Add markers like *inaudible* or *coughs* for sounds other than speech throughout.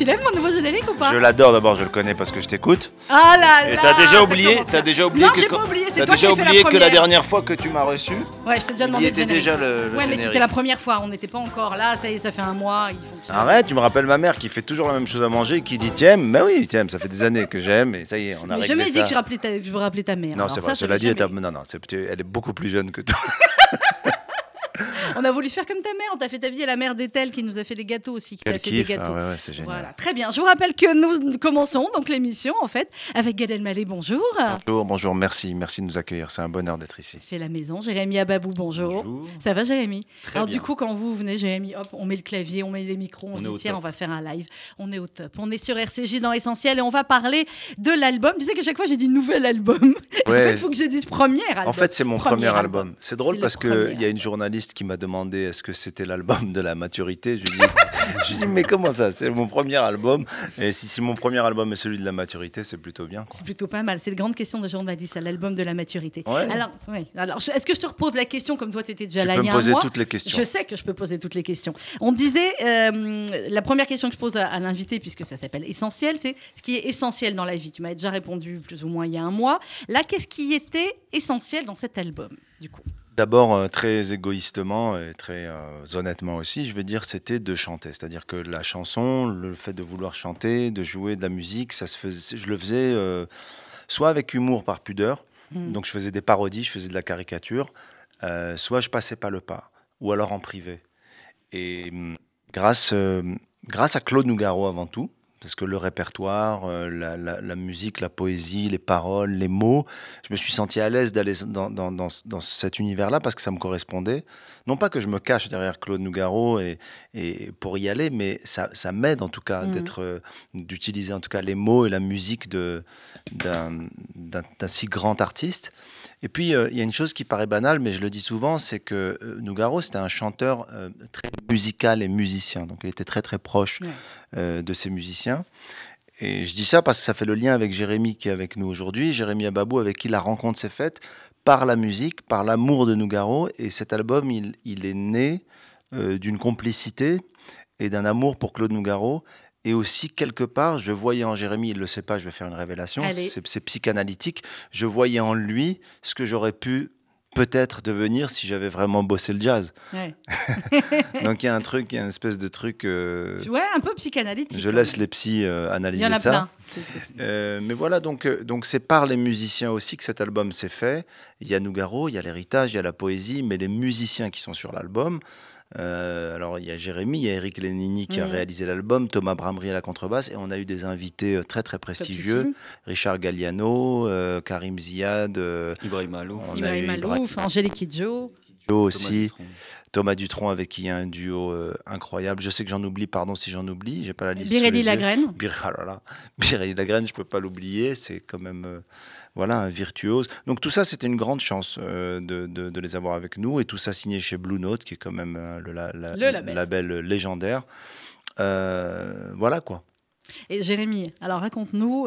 Tu l'aimes mon nouveau générique ou pas Je l'adore d'abord, je le connais parce que je t'écoute. Ah là là Et t'as déjà oublié, t'as déjà oublié Non, que j'ai quand- pas oublié, c'est t'as toi qui déjà as fait la que dernière fois que tu m'as reçu, Ouais, je t'ai déjà il demandé était déjà le, le Ouais, mais c'était la première fois, on n'était pas encore là, ça y est, ça fait un mois, il fonctionne. Arrête, tu me rappelles ma mère qui fait toujours la même chose à manger et qui dit t'aimes Ben oui, t'aimes, ça fait des années que j'aime et ça y est, on a Mais réglé jamais dit que je, rappelais ta- que je veux rappeler ta mère. Non, c'est vrai, cela dit, non, non, elle est beaucoup plus jeune que toi. *laughs* *laughs* On a voulu faire comme ta mère, on t'a fait ta vie à la mère d'Ethel qui nous a fait des gâteaux aussi, qui t'a Quel fait kiff, des gâteaux. ah ouais, ouais, c'est génial. Voilà, très bien. Je vous rappelle que nous commençons donc l'émission en fait avec Gad Elmaleh. Bonjour. Bonjour, bonjour, merci, merci de nous accueillir, c'est un bonheur d'être ici. C'est la maison. Jérémy Ababou, bonjour. Bonjour. Ça va, Jérémy? Très Alors, bien. du coup, quand vous venez, Jérémy, hop, on met le clavier, on met les micros, on, On se dit, tiens, top. on va faire un live. On est au top. On est sur RCJ dans Essentiel et on va parler de l'album. Tu sais qu'à chaque fois, j'ai dit nouvel album. *laughs* en Ouais. fait, il faut que je dise premier album. En fait, c'est mon premier, album. C'est drôle parce qu'il y a une journaliste qui m'a demandé est-ce que c'était l'album de la maturité. Je lui *laughs* lui dis mais comment ça C'est mon premier album. Et si, si mon premier album est celui de la maturité, c'est plutôt bien. C'est plutôt pas mal. C'est une grande question de journaliste, l'album de la maturité. Ouais. Alors, est-ce que je te repose la question comme toi, tu étais déjà Tu là peux il y me a un poser mois toutes les questions. Je sais que je peux poser toutes les questions. On disait, euh, la première question que je pose à, à l'invité, puisque ça s'appelle essentiel, c'est ce qui est essentiel dans la vie. Tu m'as déjà répondu plus ou moins il y a un mois. Là, qu'est-ce qui était essentiel dans cet album, du coup? D'abord, euh, très égoïstement et très euh, honnêtement aussi, je veux dire, c'était de chanter. C'est-à-dire que la chanson, le fait de vouloir chanter, de jouer de la musique, ça se faisait, je le faisais euh, soit avec humour par pudeur, Mm. donc je faisais des parodies, je faisais de la caricature, euh, soit je passais pas le pas, ou alors en privé. Et hum, grâce, grâce à Claude Nougaro avant tout, parce que le répertoire, euh, la, la- la musique, la poésie, les paroles, les mots, je me suis senti à l'aise d'aller dans, dans- dans- dans cet univers-là parce que ça me correspondait. Non pas que je me cache derrière Claude Nougaro et, et pour y aller, mais ça, ça m'aide en tout cas Mhm. d'être, euh, d'utiliser en tout cas les mots et la musique de, d'un si grand artiste. Et puis, euh, il y a une chose qui paraît banale, mais je le dis souvent, c'est que euh, Nougaro, c'était un chanteur euh, très musical et musicien. Donc, il était très, très proche Ouais. de ses musiciens. Et je dis ça parce que ça fait le lien avec Jérémy qui est avec nous aujourd'hui, Jérémy Ababou, avec qui la rencontre s'est faite par la musique, par l'amour de Nougaro. Et cet album, il, il est né euh, d'une complicité et d'un amour pour Claude Nougaro. Et aussi, quelque part, je voyais en Jérémy, il ne le sait pas, je vais faire une révélation, c'est psychanalytique, je voyais en lui ce que j'aurais pu peut-être devenir si j'avais vraiment bossé le jazz. Ouais. *laughs* Donc il y a un truc, il y a une espèce de truc... euh, Ouais, un peu psychanalytique. je laisse les psys euh, Il analyser y en a ça. plein. Euh, mais voilà, donc euh, donc c'est par les musiciens aussi que cet album s'est fait. Il y a Nougaro, il y a l'héritage, il y a la poésie, mais les musiciens qui sont sur l'album. Euh, alors il y a Jérémy, il y a Eric Lénini qui a Mhm. réalisé l'album, Thomas Bramry à la contrebasse, et on a eu des invités euh, très très prestigieux, Topissime. Richard Galliano, euh, Karim Ziad, euh, Ibrahim Alouf, on a Ibrahim eu Malouf, Angélique Kidjo. Thomas aussi. Thomas Dutronc avec qui il y a un duo euh, incroyable. Je sais que j'en oublie, pardon si j'en oublie, j'ai pas la liste. Birelli. Lagraine. Bir, *laughs* là là, Mireille Lagraine, je peux pas l'oublier, c'est quand même euh, voilà un virtuose. Donc tout ça, c'était une grande chance euh, de, de- de les avoir avec nous et tout ça signé chez Blue Note, qui est quand même euh, le, la- la- Le label. légendaire. Euh, voilà quoi. Et Jérémy, alors raconte-nous,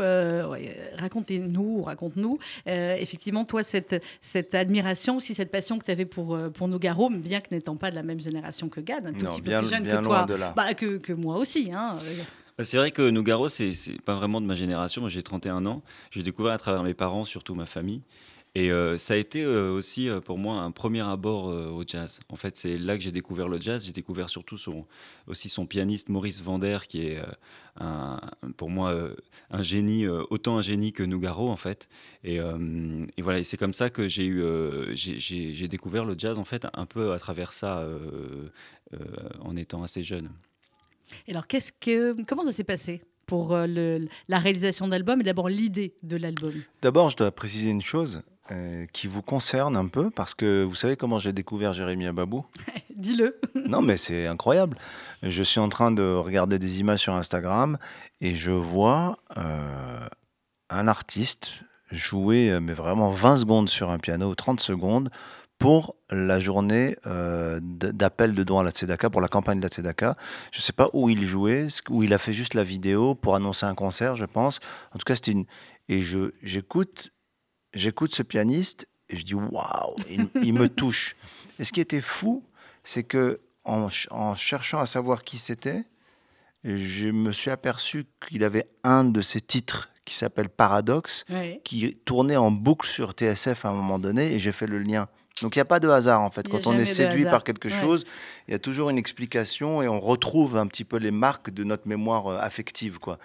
racontez-nous, raconte-nous, effectivement, toi, cette, cette admiration, aussi cette passion que tu avais pour, pour Nougaro, bien que n'étant pas de la même génération que Gad, un tout Non, petit peu plus jeune que toi, bah, que, que moi aussi. Hein. Bah, C'est vrai que Nougaro, c'est pas vraiment de ma génération. Moi, j'ai 31 ans. J'ai découvert à travers mes parents, surtout ma famille. Et euh, ça a été euh, aussi euh, pour moi un premier abord au jazz. En fait, c'est là que j'ai découvert le jazz. J'ai découvert surtout son, aussi son pianiste Maurice Vander, qui est pour moi un génie, autant un génie que Nougaro en fait. Et, voilà, et c'est comme ça que j'ai eu, j'ai- découvert le jazz en fait un peu à travers ça, en étant assez jeune. Et alors, qu'est-ce que, comment ça s'est passé pour euh, le- la réalisation d'album et d'abord l'idée de l'album? D'abord, je dois préciser une chose euh, qui vous concerne un peu parce que vous savez comment j'ai découvert Jérémy Ababou? *laughs* Dis-le. *laughs* Non, mais c'est incroyable. Je suis en train de regarder des images sur Instagram et je vois euh, un artiste jouer, mais vraiment 20 secondes sur un piano, ou 30 secondes, pour la journée euh, d'appel de dons à la Tzedaka, pour la campagne de la Tzedaka. Je ne sais pas où il jouait, où il a fait juste la vidéo pour annoncer un concert, je pense. En tout cas, c'était une. Et j'écoute, j'écoute ce pianiste et je dis waouh, il, il me touche. Et ce qui était fou, c'est que en, ch- en cherchant à savoir qui c'était, je me suis aperçu qu'il avait un de ses titres qui s'appelle Paradoxe, qui tournait en boucle sur TSF à un moment donné, et j'ai fait le lien. Donc il n'y a pas de hasard en fait. Quand on est séduit par quelque Ouais. chose, il y a toujours une explication et on retrouve un petit peu les marques de notre mémoire euh, affective. Quoi.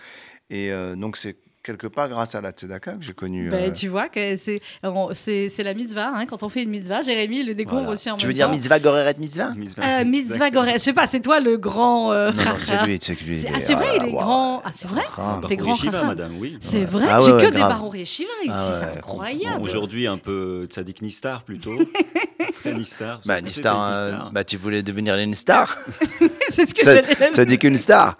Et euh, donc c'est quelque part grâce à la Tzedaka que j'ai connu. Ben, euh, tu vois que c'est on- c'est c'est la mitzvah. hein, quand on fait une mitzvah, Jérémy le découvre Voilà. aussi en Tu veux dire mitzvah goreret mitzvah? Euh, mitzvah Goré. Je sais pas, c'est toi le grand. euh, Non, non, rara. c'est lui, c'est lui. C'est- il ah, est- c'est vrai, il est waouh. grand. Ah, c'est vrai? Ah, T'es grand Shiva, madame, oui. C'est vrai, Ah ouais, j'ai ouais, que des barons Shiva ici, Ah c'est Bon, incroyable. Aujourd'hui, un peu Tzadik Nistar plutôt. *laughs* Très Nistar. Bah, Nistar, Tzadik euh, bah, tu voulais devenir une star c'est ce que j'allais ça dit qu'une star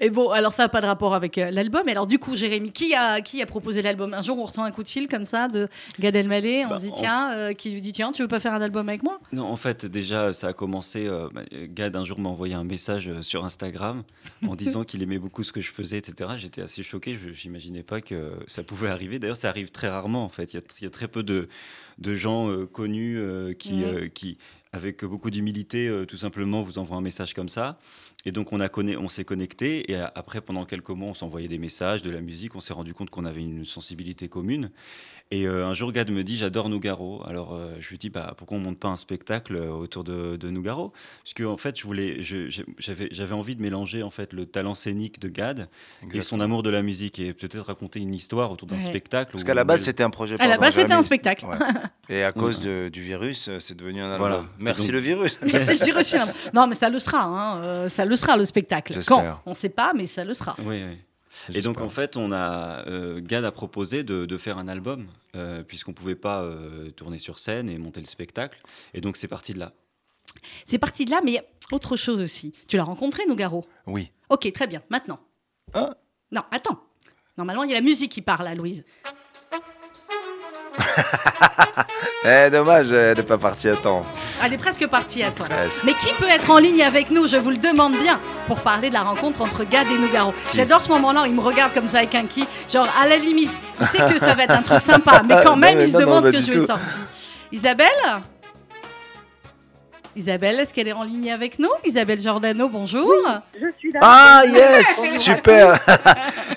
Et bon, alors ça n'a pas de rapport avec euh, l'album. Alors du coup, Jérémy, qui a, qui a proposé l'album? Un jour, on reçoit un coup de fil comme ça de Gad Elmaleh. On Bah, se dit, en- tiens, euh, qui lui dit, tiens, tu veux pas faire un album avec moi? Non, en fait, déjà, ça a commencé. Euh, Gad, un jour, m'a envoyé un message sur Instagram en *laughs* disant qu'il aimait beaucoup ce que je faisais, etc. J'étais assez choqué. Je n'imaginais pas que ça pouvait arriver. D'ailleurs, ça arrive très rarement, en fait. Il y a, il y a très peu de, de gens euh, connus qui, qui, avec beaucoup d'humilité, tout simplement, vous envoient un message comme ça. Et donc, on, a on s'est connecté. Et après, pendant quelques mois, on s'envoyait des messages, de la musique. On s'est rendu compte qu'on avait une sensibilité commune. Et euh, un jour, Gad me dit J'adore Nougaro. Alors, euh, je lui dis bah, Pourquoi on monte pas un spectacle euh, autour de, de Nougaro? Parce que, en fait, je voulais, j'avais, j'avais envie de mélanger en fait, le talent scénique de Gad et son amour de la musique. Et peut-être raconter une histoire autour d'un Ouais. spectacle. Parce qu'à la base, c'était un projet. À la base, c'était un spectacle. Ouais. *laughs* Et à cause Ouais. de- du virus, c'est devenu un album. Voilà. Merci Donc- le virus. *laughs* Merci, le virus. Non, mais ça le sera. hein, euh, ça le sera, le spectacle. J'espère. Quand? On ne sait pas, mais ça le sera. Oui, oui. Et donc en fait, on a euh, Gad a proposé de, de faire un album euh, puisqu'on pouvait pas euh, tourner sur scène et monter le spectacle. Et donc c'est parti de là. C'est parti de là, mais il y a autre chose aussi. Tu l'as rencontré, Nougaro? Oui. Ok, très bien. Maintenant? Ah. Non, attends. Normalement, il y a la musique qui parle, là, Louise. *laughs* Eh, dommage, elle n'est pas partie à temps. Elle est presque partie, attends. Presque. Mais qui peut être en ligne avec nous Je vous le demande bien pour parler de la rencontre entre Gad et Nougaro. J'adore ce moment-là, il me regarde comme ça avec un qui, genre à la limite, il sait que ça va être un truc sympa, *laughs* mais quand Non, même mais il se non, demande ce que je lui ai tout. sorti. Isabelle? Isabelle, est-ce qu'elle est en ligne avec nous Isabelle Giordano, bonjour. Je suis là. Ah, yes *laughs* Super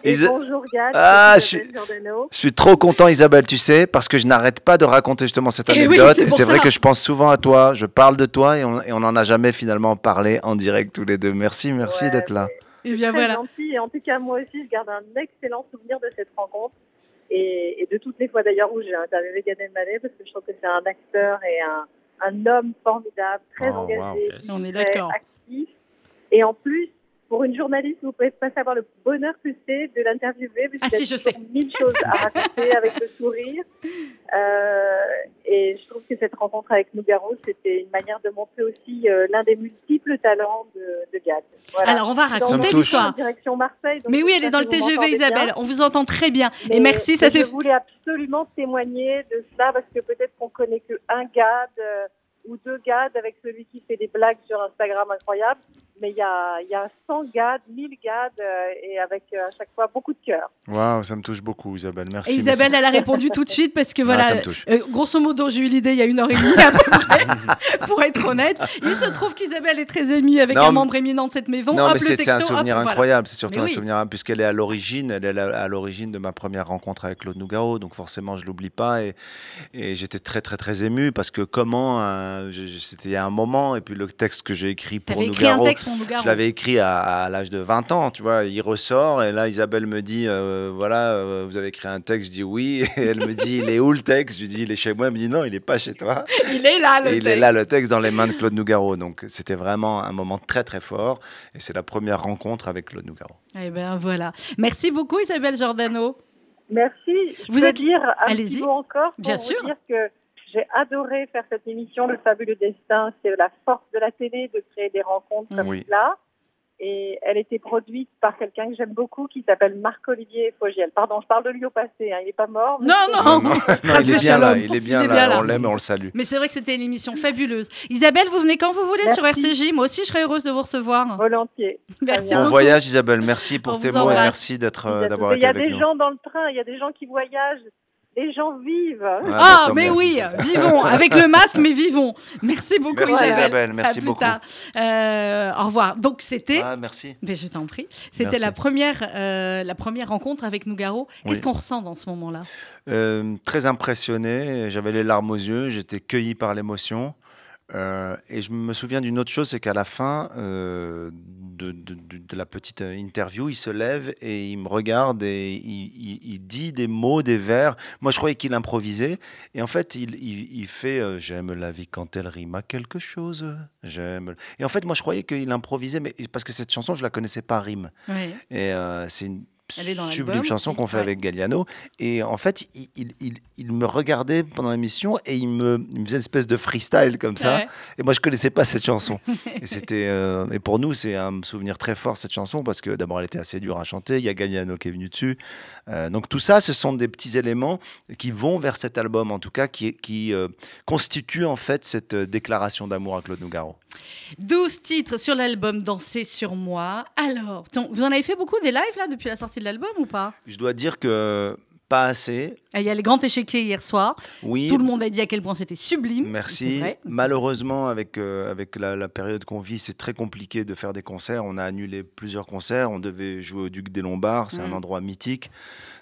Et *laughs* Isa- bonjour Gad. Ah, je Isabelle Giordano. Je suis trop content, Isabelle, tu sais, parce que je n'arrête pas de raconter justement cette Eh oui, anecdote. c'est et c'est vrai que je pense souvent à toi, je parle de toi et on n'en a jamais finalement parlé en direct tous les deux. Merci, merci Ouais, d'être là. Et bien Très voilà. gentil. Et en tout cas, moi aussi, je garde un excellent souvenir de cette rencontre. Et, et de toutes les fois d'ailleurs où j'ai interviewé Gad Elmaleh, parce que je trouve que c'est un acteur et un, un homme formidable, très Oh, engagé, wow. On est très d'accord. actif. Et en plus, pour une journaliste, vous pouvez pas savoir le bonheur que c'est de l'interviewer. parce Ah si, je sais. Mille choses à raconter *laughs* avec le sourire. Euh, et je trouve que cette rencontre avec Nougaro, c'était une manière de montrer aussi euh, l'un des multiples talents de, de Gad. Voilà. Alors on va raconter l'histoire. direction Marseille. donc Mais oui, elle est dans le TGV, bien. Isabelle. On vous entend très bien. Et merci, ça c'est. Je voulais absolument témoigner de cela parce que peut-être qu'on connaît que un Gad euh, ou deux Gad avec celui qui fait des blagues sur Instagram incroyables. Mais il y a, y a 100 Gad, 1000 Gad euh, et avec euh, à chaque fois beaucoup de cœur. Waouh, ça me touche beaucoup, Isabelle. Merci. Et Isabelle, elle a répondu tout de *laughs* suite parce que Ah, voilà, ça me touche. euh, grosso modo, j'ai eu l'idée il y a une heure et demie à peu près, *laughs* pour être honnête. Il se trouve qu'Isabelle est très amie avec Non, un membre éminent de cette maison. Non, Hop, mais c'est un hop, souvenir voilà. incroyable. C'est surtout Mais un oui. souvenir hein, puisqu'elle est à l'origine. Elle est à l'origine de ma première rencontre avec Claude Nougaro. Donc forcément, je l'oublie pas. Et, et j'étais très, très, très ému parce que comment. euh, je- C'était il y a un moment. Et puis le texte que j'ai écrit pour T'avais écrit un Nougaro. texte pour Nougaro. Je l'avais écrit à, à l'âge de 20 ans, tu vois. Il ressort et là, Isabelle me dit, euh, voilà, euh, vous avez écrit un texte. Je dis oui. *laughs* Et elle me dit, il est où le texte Je lui dis, il est chez moi. Elle me dit, non, il est pas chez toi. *laughs* Il est là, le Et il est texte. là, le texte, dans les mains de Claude Nougaro. Donc c'était vraiment un moment très, très fort. Et c'est la première rencontre avec Claude Nougaro. Eh ben voilà. Merci beaucoup, Isabelle Giordano. Merci. Je Vous êtes- dire un Allez-y. petit mot encore pour Bien vous sûr. dire que j'ai adoré faire cette émission, Le Fabuleux Destin. C'est la force de la télé de créer des rencontres comme Oui. cela. et elle était produite par quelqu'un que j'aime beaucoup qui s'appelle Marc-Olivier Fogiel. Pardon, je parle de lui au passé, hein, il n'est pas mort. Non, non, Non, *laughs* non, il est bien là, Shalom. il est bien Il est là, bien là. on l'aime et on le salue. Mais c'est vrai que c'était une émission fabuleuse. Isabelle, vous venez quand vous voulez Merci. sur RCJ. Moi aussi, je serais heureuse de vous recevoir. Volontiers. *laughs* Merci bien. Bon beaucoup. voyage Isabelle, merci On pour tes mots et merci d'être, euh, Il y a- d'avoir il été y a avec des nous. gens dans le train, il y a des gens qui voyagent, les gens vivent. Ah, mais oui, vivons, avec le masque, mais vivons. Merci beaucoup, Merci, Isabelle. Isabelle, merci À plus beaucoup. tard. Euh, au revoir. Donc, c'était. Ah, merci. Mais je t'en prie. C'était la première, euh, la première rencontre avec Nougaro. Qu'est-ce Oui. qu'on ressent dans ce moment-là? Euh, très impressionné, j'avais les larmes aux yeux, j'étais cueilli par l'émotion. Euh, et je me souviens d'une autre chose, c'est qu'à la fin euh, de, de- la petite euh, interview, il se lève et il me regarde et il, il- il dit des mots, des vers. Moi, je croyais qu'il improvisait. Et en fait, il, il- fait euh, J'aime la vie quand elle rime à quelque chose. J'aime. Et en fait, moi, je croyais qu'il improvisait, mais parce que cette chanson, je la connaissais pas rime. Oui. Et c'est une Sublime l'album chanson qu'on fait avec Galliano. Et en fait, il, il- il- il me regardait pendant l'émission et il me, il me faisait une espèce de freestyle comme ça. Ouais. Et moi, je connaissais pas cette chanson. *laughs* et, c'était, euh, et pour nous, c'est un souvenir très fort, cette chanson, parce que d'abord, elle était assez dure à chanter. Il y a Galliano qui est venu dessus. Euh, donc tout ça, ce sont des petits éléments qui vont vers cet album, en tout cas, qui, qui euh, constituent en fait cette euh, déclaration d'amour à Claude Nougaro. 12 titres sur l'album Danser sur moi. Alors, ton- vous en avez fait beaucoup des lives là depuis la sortie de l'album ou pas? Je dois dire que pas assez. Il y a les grands échiquiers hier soir. Oui. Tout le monde a dit à quel point c'était sublime. Merci. vrai, Malheureusement, avec, euh, avec la, la période qu'on vit, c'est très compliqué de faire des concerts. On a annulé plusieurs concerts. On devait jouer au Duc des Lombards. C'est un Mhm. endroit mythique.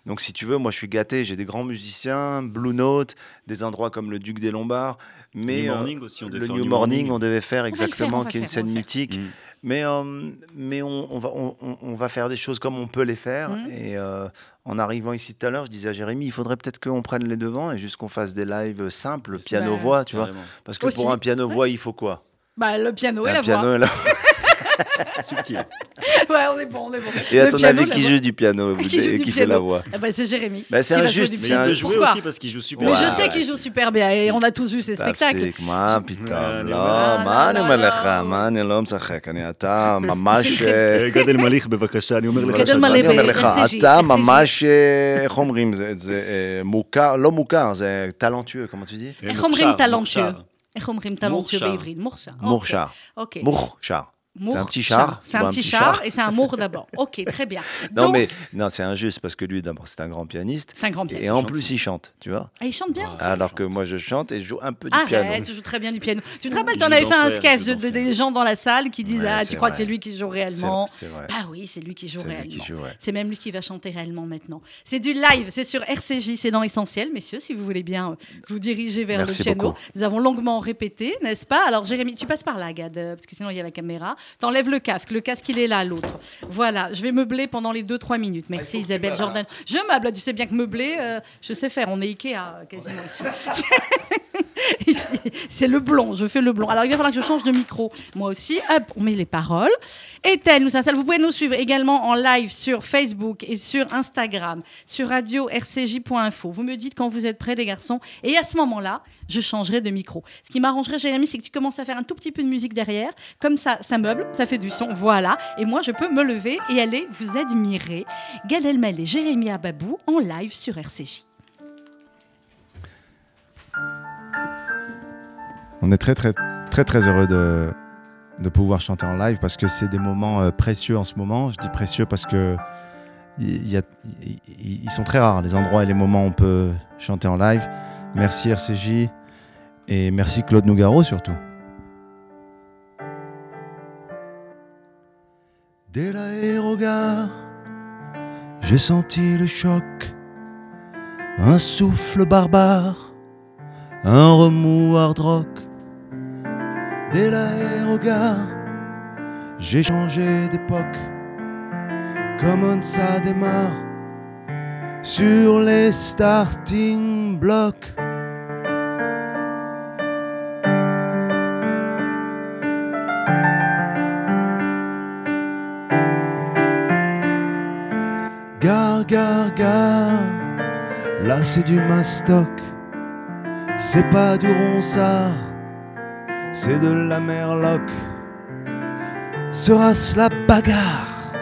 Donc, si tu veux, moi, je suis gâté. J'ai des grands musiciens, Blue Note, des endroits comme le Duc des Lombards. Mais New euh, Morning aussi, on devait le faire New New Morning, Morning. on devait faire exactement, qui est une scène mythique. Mm. Mais, euh, mais on, on va, on, va faire des choses comme on peut les faire. Mhm. Et euh, en arrivant ici tout à l'heure, je disais à Jérémy, il faudrait peut-être qu'on prenne les devants et juste qu'on fasse des lives simples, piano-voix, tu vois. Parce que Aussi. pour un piano-voix, il faut quoi? Bah, le piano et Un la piano voix. et la- *laughs* Subtil. Ouais, on est bon, on est bon. Et à Le ton piano, avis, la qui voix. joue du piano Qui et joue du qui fait la piano. voix Ah bah, c'est Jérémy. Bah, c'est qui un va jouer juste, du c'est Mais piano. un il peut juste. jouer Pourquoi aussi parce qu'il joue super Mais Ouais, je bien. sais qu'il joue super bien et on a tous vu ses spectacles. תפסיק, מה פתאום? אני לא, אומר- מה אני אומר לא, לא, לך? לא. מה אני לא משחק? אני, אתה ממש... בשבילכם. אה, אה, גדל מליך בבקשה, אני אומר לך. גדל שאתה- מלא אני אומר לך, ב-RCG, אתה RCG. ממש, אה, איך אומרים, זה זה, אה, מוכר, לא מוכר, זה טלנטיeux, comment tu dis? אה, איך אומרים מוכשר, טלנטיeux? מוכשר. איך אומרים טלנטיeux מוכשר. בעברית? מוכשר. מוכשר. אוקיי. מוכשר. Mour- un petit char C'est un un petit char char et c'est un mour d'abord. Ok, très bien. *laughs* Non, Donc, mais non, c'est injuste parce que lui, d'abord, c'est un grand pianiste. c'est un grand pianiste. Et en plus, il chante, tu vois. Ah, il chante bien. Ah, Alors chante. que moi, je chante et je joue un peu du Arrête, piano. tu joues très bien du piano. Tu te rappelles, tu en avais fait un sketch de, des gens dans la salle qui disent Ouais, Ah, c'est tu crois que c'est lui qui joue C'est réellement c'est vrai. Ah oui, c'est lui qui joue C'est réellement. C'est même lui qui va chanter réellement maintenant. C'est du live, c'est sur RCJ, c'est dans Essentiel, messieurs, si vous voulez bien euh, vous diriger vers Merci le piano. beaucoup. Nous avons longuement répété, n'est-ce pas? Alors Jérémy, tu passes par là, Gad, euh, parce que sinon il y a la caméra. T'enlèves le casque, le casque il est là, l'autre. Voilà, je vais meubler pendant les 2-3 minutes. Ah, Merci Isabelle Jordan. Je meuble, tu sais bien que meubler, euh, je sais faire, on est Ikea euh, quasiment ici. *laughs* *laughs* C'est le blond, je fais le blond. Alors il va falloir que je change de micro, moi aussi. Hop, on met les paroles. Ethel nous installe. Vous pouvez nous suivre également en live sur Facebook et sur Instagram, sur radio rcj.info. Vous me dites quand vous êtes prêts, les garçons. Et à ce moment-là, je changerai de micro. Ce qui m'arrangerait, Jérémy, c'est que tu commences à faire un tout petit peu de musique derrière. Comme ça, ça meuble, ça fait du son. Voilà. Et moi, je peux me lever et aller vous admirer. Gad et Jérémy Ababou en live sur RCJ. On est très très très très heureux de, de pouvoir chanter en live parce que c'est des moments euh, précieux en ce moment. Je dis précieux parce que ils sont très rares les endroits et les moments où on peut chanter en live. Merci RCJ et merci Claude Nougaro surtout. Dès l'aérogare, j'ai senti le choc, un souffle barbare, un remous hard rock. Dès l'aérogare, j'ai changé d'époque, comme ça démarre sur les starting blocks. Gare, gare, gare, là c'est du mastoc, c'est pas du ronsard, c'est de la merloc. Sera-ce la bagarre?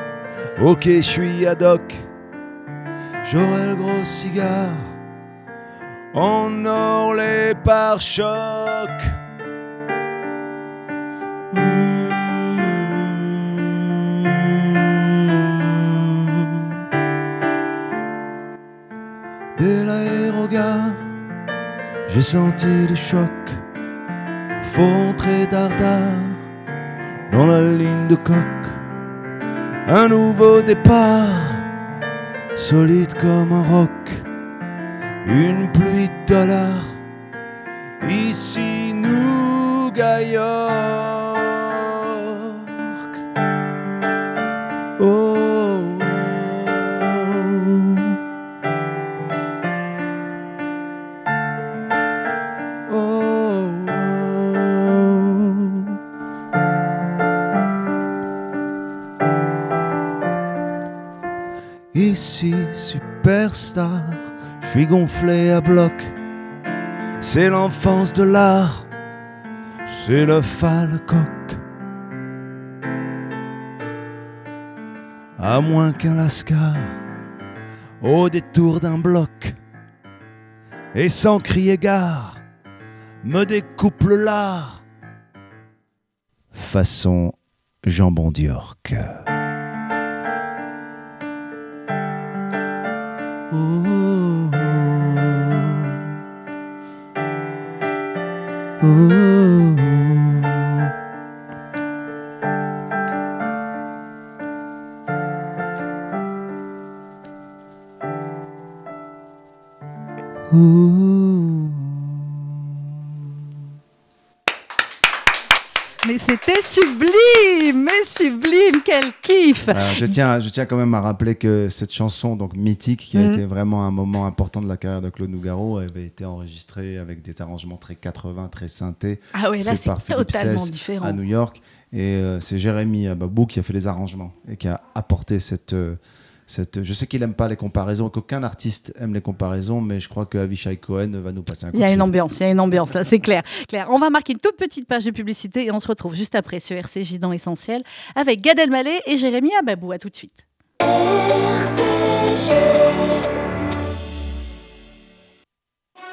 Ok, je suis ad hoc. J'aurai le gros cigare en or les pare-chocs. Dès l'aérogare, j'ai senti le choc. Faut rentrer dardard dans la ligne de coque. Un nouveau départ, solide comme un roc. Une pluie de dollars, ici nous. Oh, oh, Ici, superstar, je suis gonflé à bloc. C'est l'enfance de l'art, c'est le falcoq. À moins qu'un lascar, au détour d'un bloc, et sans crier gare, me découpe le lard. Façon jambon d'York. Ooh. Ooh. Ooh. Mais c'était sublime, mais sublime, quel kiff Alors, je, tiens, je tiens quand même à rappeler que cette chanson, donc mythique, qui a Mhm. été vraiment un moment important de la carrière de Claude Nougaro, avait été enregistrée avec des arrangements très 80, très synthés, Ah ouais, là c'est totalement différent. à New York. Et euh, c'est Jérémy Babou qui a fait les arrangements et qui a apporté cette. euh, cette je sais qu'il n'aime pas les comparaisons, qu'aucun artiste aime les comparaisons, mais je crois que Avishai Cohen va nous passer un coup Il y a de une fil. ambiance, il y a une ambiance, là, c'est clair, clair. On va marquer une toute petite page de publicité et on se retrouve juste après sur RCJ dans Essentiel avec Gad Elmaleh et Jérémy Ababou. À tout de suite.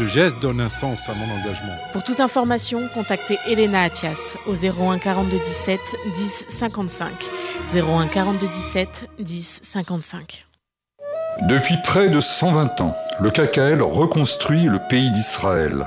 Ce geste donne un sens à mon engagement. Pour toute information, contactez Elena Atias au 01 42 17 10 55. 01 42 17 10 55. Depuis près de 120 ans, le KKL reconstruit le pays d'Israël.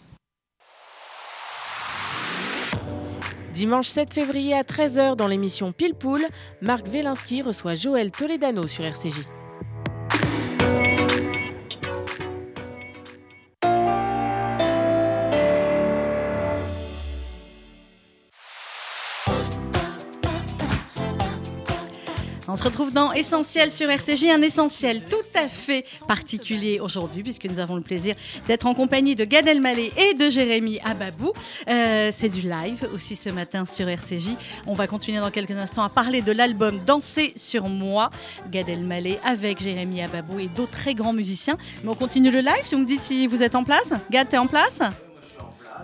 Dimanche 7 février à 13h dans l'émission Pile Poule, Marc Wielinski reçoit Joël Toledano sur RCJ. On se retrouve dans Essentiel sur RCJ, un essentiel tout à fait particulier aujourd'hui, puisque nous avons le plaisir d'être en compagnie de Gad Elmaleh et de Jérémy Ababou. Euh, c'est du live aussi ce matin sur RCJ. On va continuer dans quelques instants à parler de l'album Danser sur moi, Gad Elmaleh avec Jérémy Ababou et d'autres très grands musiciens. Mais on continue le live, tu me dis si vous êtes en place Gad, t'es en place?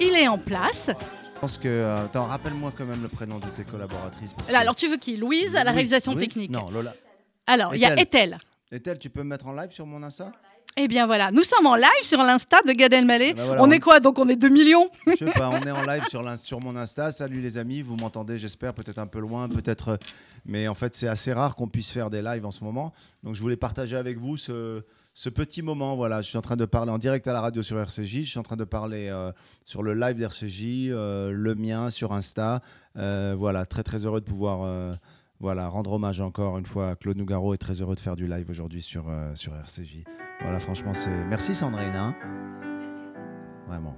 Il est en place. Je pense que. euh, attends, rappelle-moi quand même le prénom de tes collaboratrices. parce Là, que- alors tu veux qui? Louise à la Louise- réalisation Louise? technique. Non, Lola. Alors, il y a Ethel. Ethel. Tu peux me mettre en live sur mon Insta? Eh bien voilà, nous sommes en live sur l'Insta de Gad Elmaleh. Ben voilà, on on- est quoi? Donc on est 2 millions Je sais *laughs* pas, on est en live sur, sur mon Insta. Salut les amis, vous m'entendez, j'espère, peut-être un peu loin, peut-être. Mais en fait, c'est assez rare qu'on puisse faire des lives en ce moment. Donc je voulais partager avec vous ce, ce petit moment, voilà, je suis en train de parler en direct à la radio sur RCJ, je suis en train de parler euh, sur le live d'RCJ, euh, le mien sur Insta. Euh, voilà, très très heureux de pouvoir voilà, rendre hommage encore une fois à Claude Nougaro et très heureux de faire du live aujourd'hui sur, sur RCJ. Voilà, franchement, c'est. Merci Sandrine. hein. Vraiment.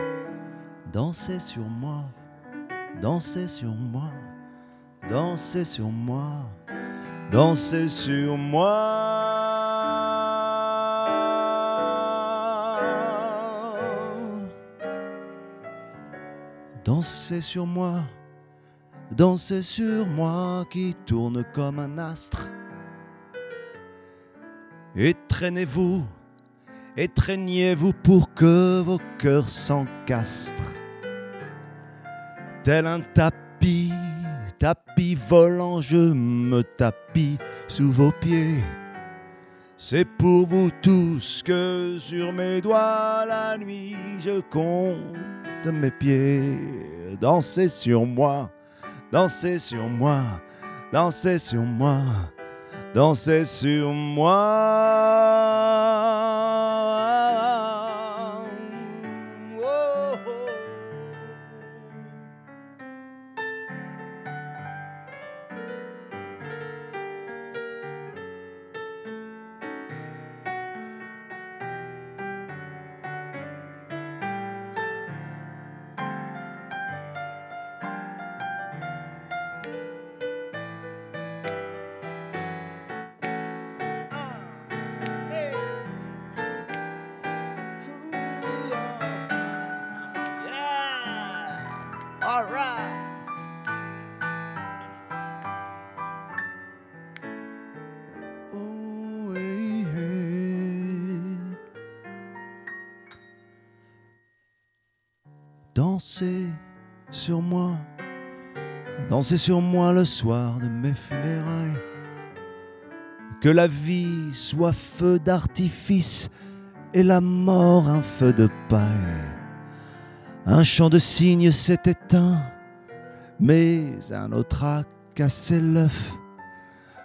Dansez sur moi, dansez sur moi, dansez sur moi, dansez sur moi. Dansez sur moi, dansez sur moi qui tourne comme un astre. Étreignez-vous, étreignez-vous pour que vos cœurs s'encastrent. Tel un tapis, tapis volant, je me tapis sous vos pieds. C'est pour vous tous que sur mes doigts la nuit je compte mes pieds. Dansez sur moi, dansez sur moi, dansez sur moi, dansez sur moi. Dansez sur moi le soir de mes funérailles. Que la vie soit feu d'artifice et la mort un feu de paille. Un chant de cygne s'est éteint, mais un autre a cassé l'œuf.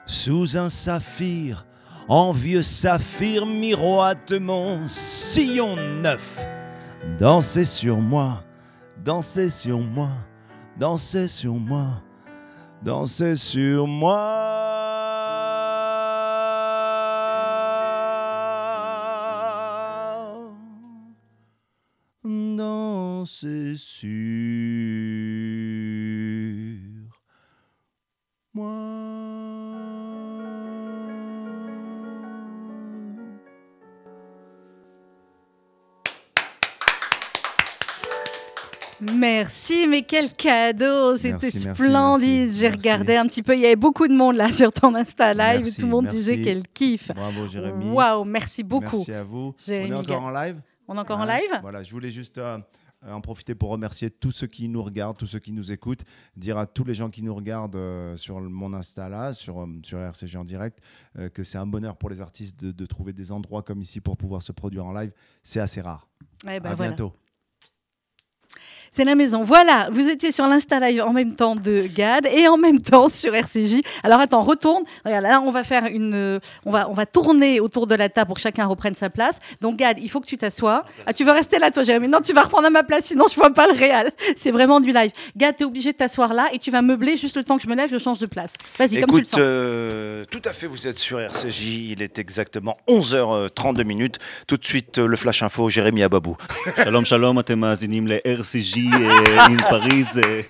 Sous un saphir, envieux saphir miroite mon sillon neuf. Dansez sur moi, dansez sur moi, dansez sur moi, dansez sur moi. Dansez sur Merci, mais quel cadeau C'était splendide. J'ai regardé un petit peu. Il y avait beaucoup de monde là *laughs* sur ton Insta Live. Merci, Tout le monde merci. disait qu'elle kiffe. Bravo Jérémy. Waouh, merci beaucoup. Merci à vous. Jérémy On est encore en live On est encore en Hein live Voilà, je voulais juste euh, en profiter pour remercier tous ceux qui nous regardent, tous ceux qui nous écoutent, dire à tous les gens qui nous regardent euh, sur mon Insta là, sur, euh, sur RCG en direct, euh, que c'est un bonheur pour les artistes de, de trouver des endroits comme ici pour pouvoir se produire en live. C'est assez rare. Eh ben à voilà. bientôt. C'est la maison. Voilà, vous étiez sur l'Insta Live en même temps de GAD et en même temps sur RCJ. Alors attends, retourne. Regarde, là, on va faire une. Euh, on va, tourner autour de la table pour que chacun reprenne sa place. Donc GAD, il faut que tu t'assoies. Ah, tu veux rester là, toi, Jérémy? Non, tu vas reprendre à ma place, sinon je vois pas le réel. *laughs* C'est vraiment du live. GAD, tu es obligé de t'asseoir là et tu vas meubler juste le temps que je me lève, je change de place. Vas-y, comme tu le sens. Euh, tout à fait, vous êtes sur RCJ. Il est exactement 11h32 minutes. Tout de suite, euh, le flash info, Jérémy Ababou. shalom, shalom, le RCJ. ל-RCG איתי אה, מפריז. אה,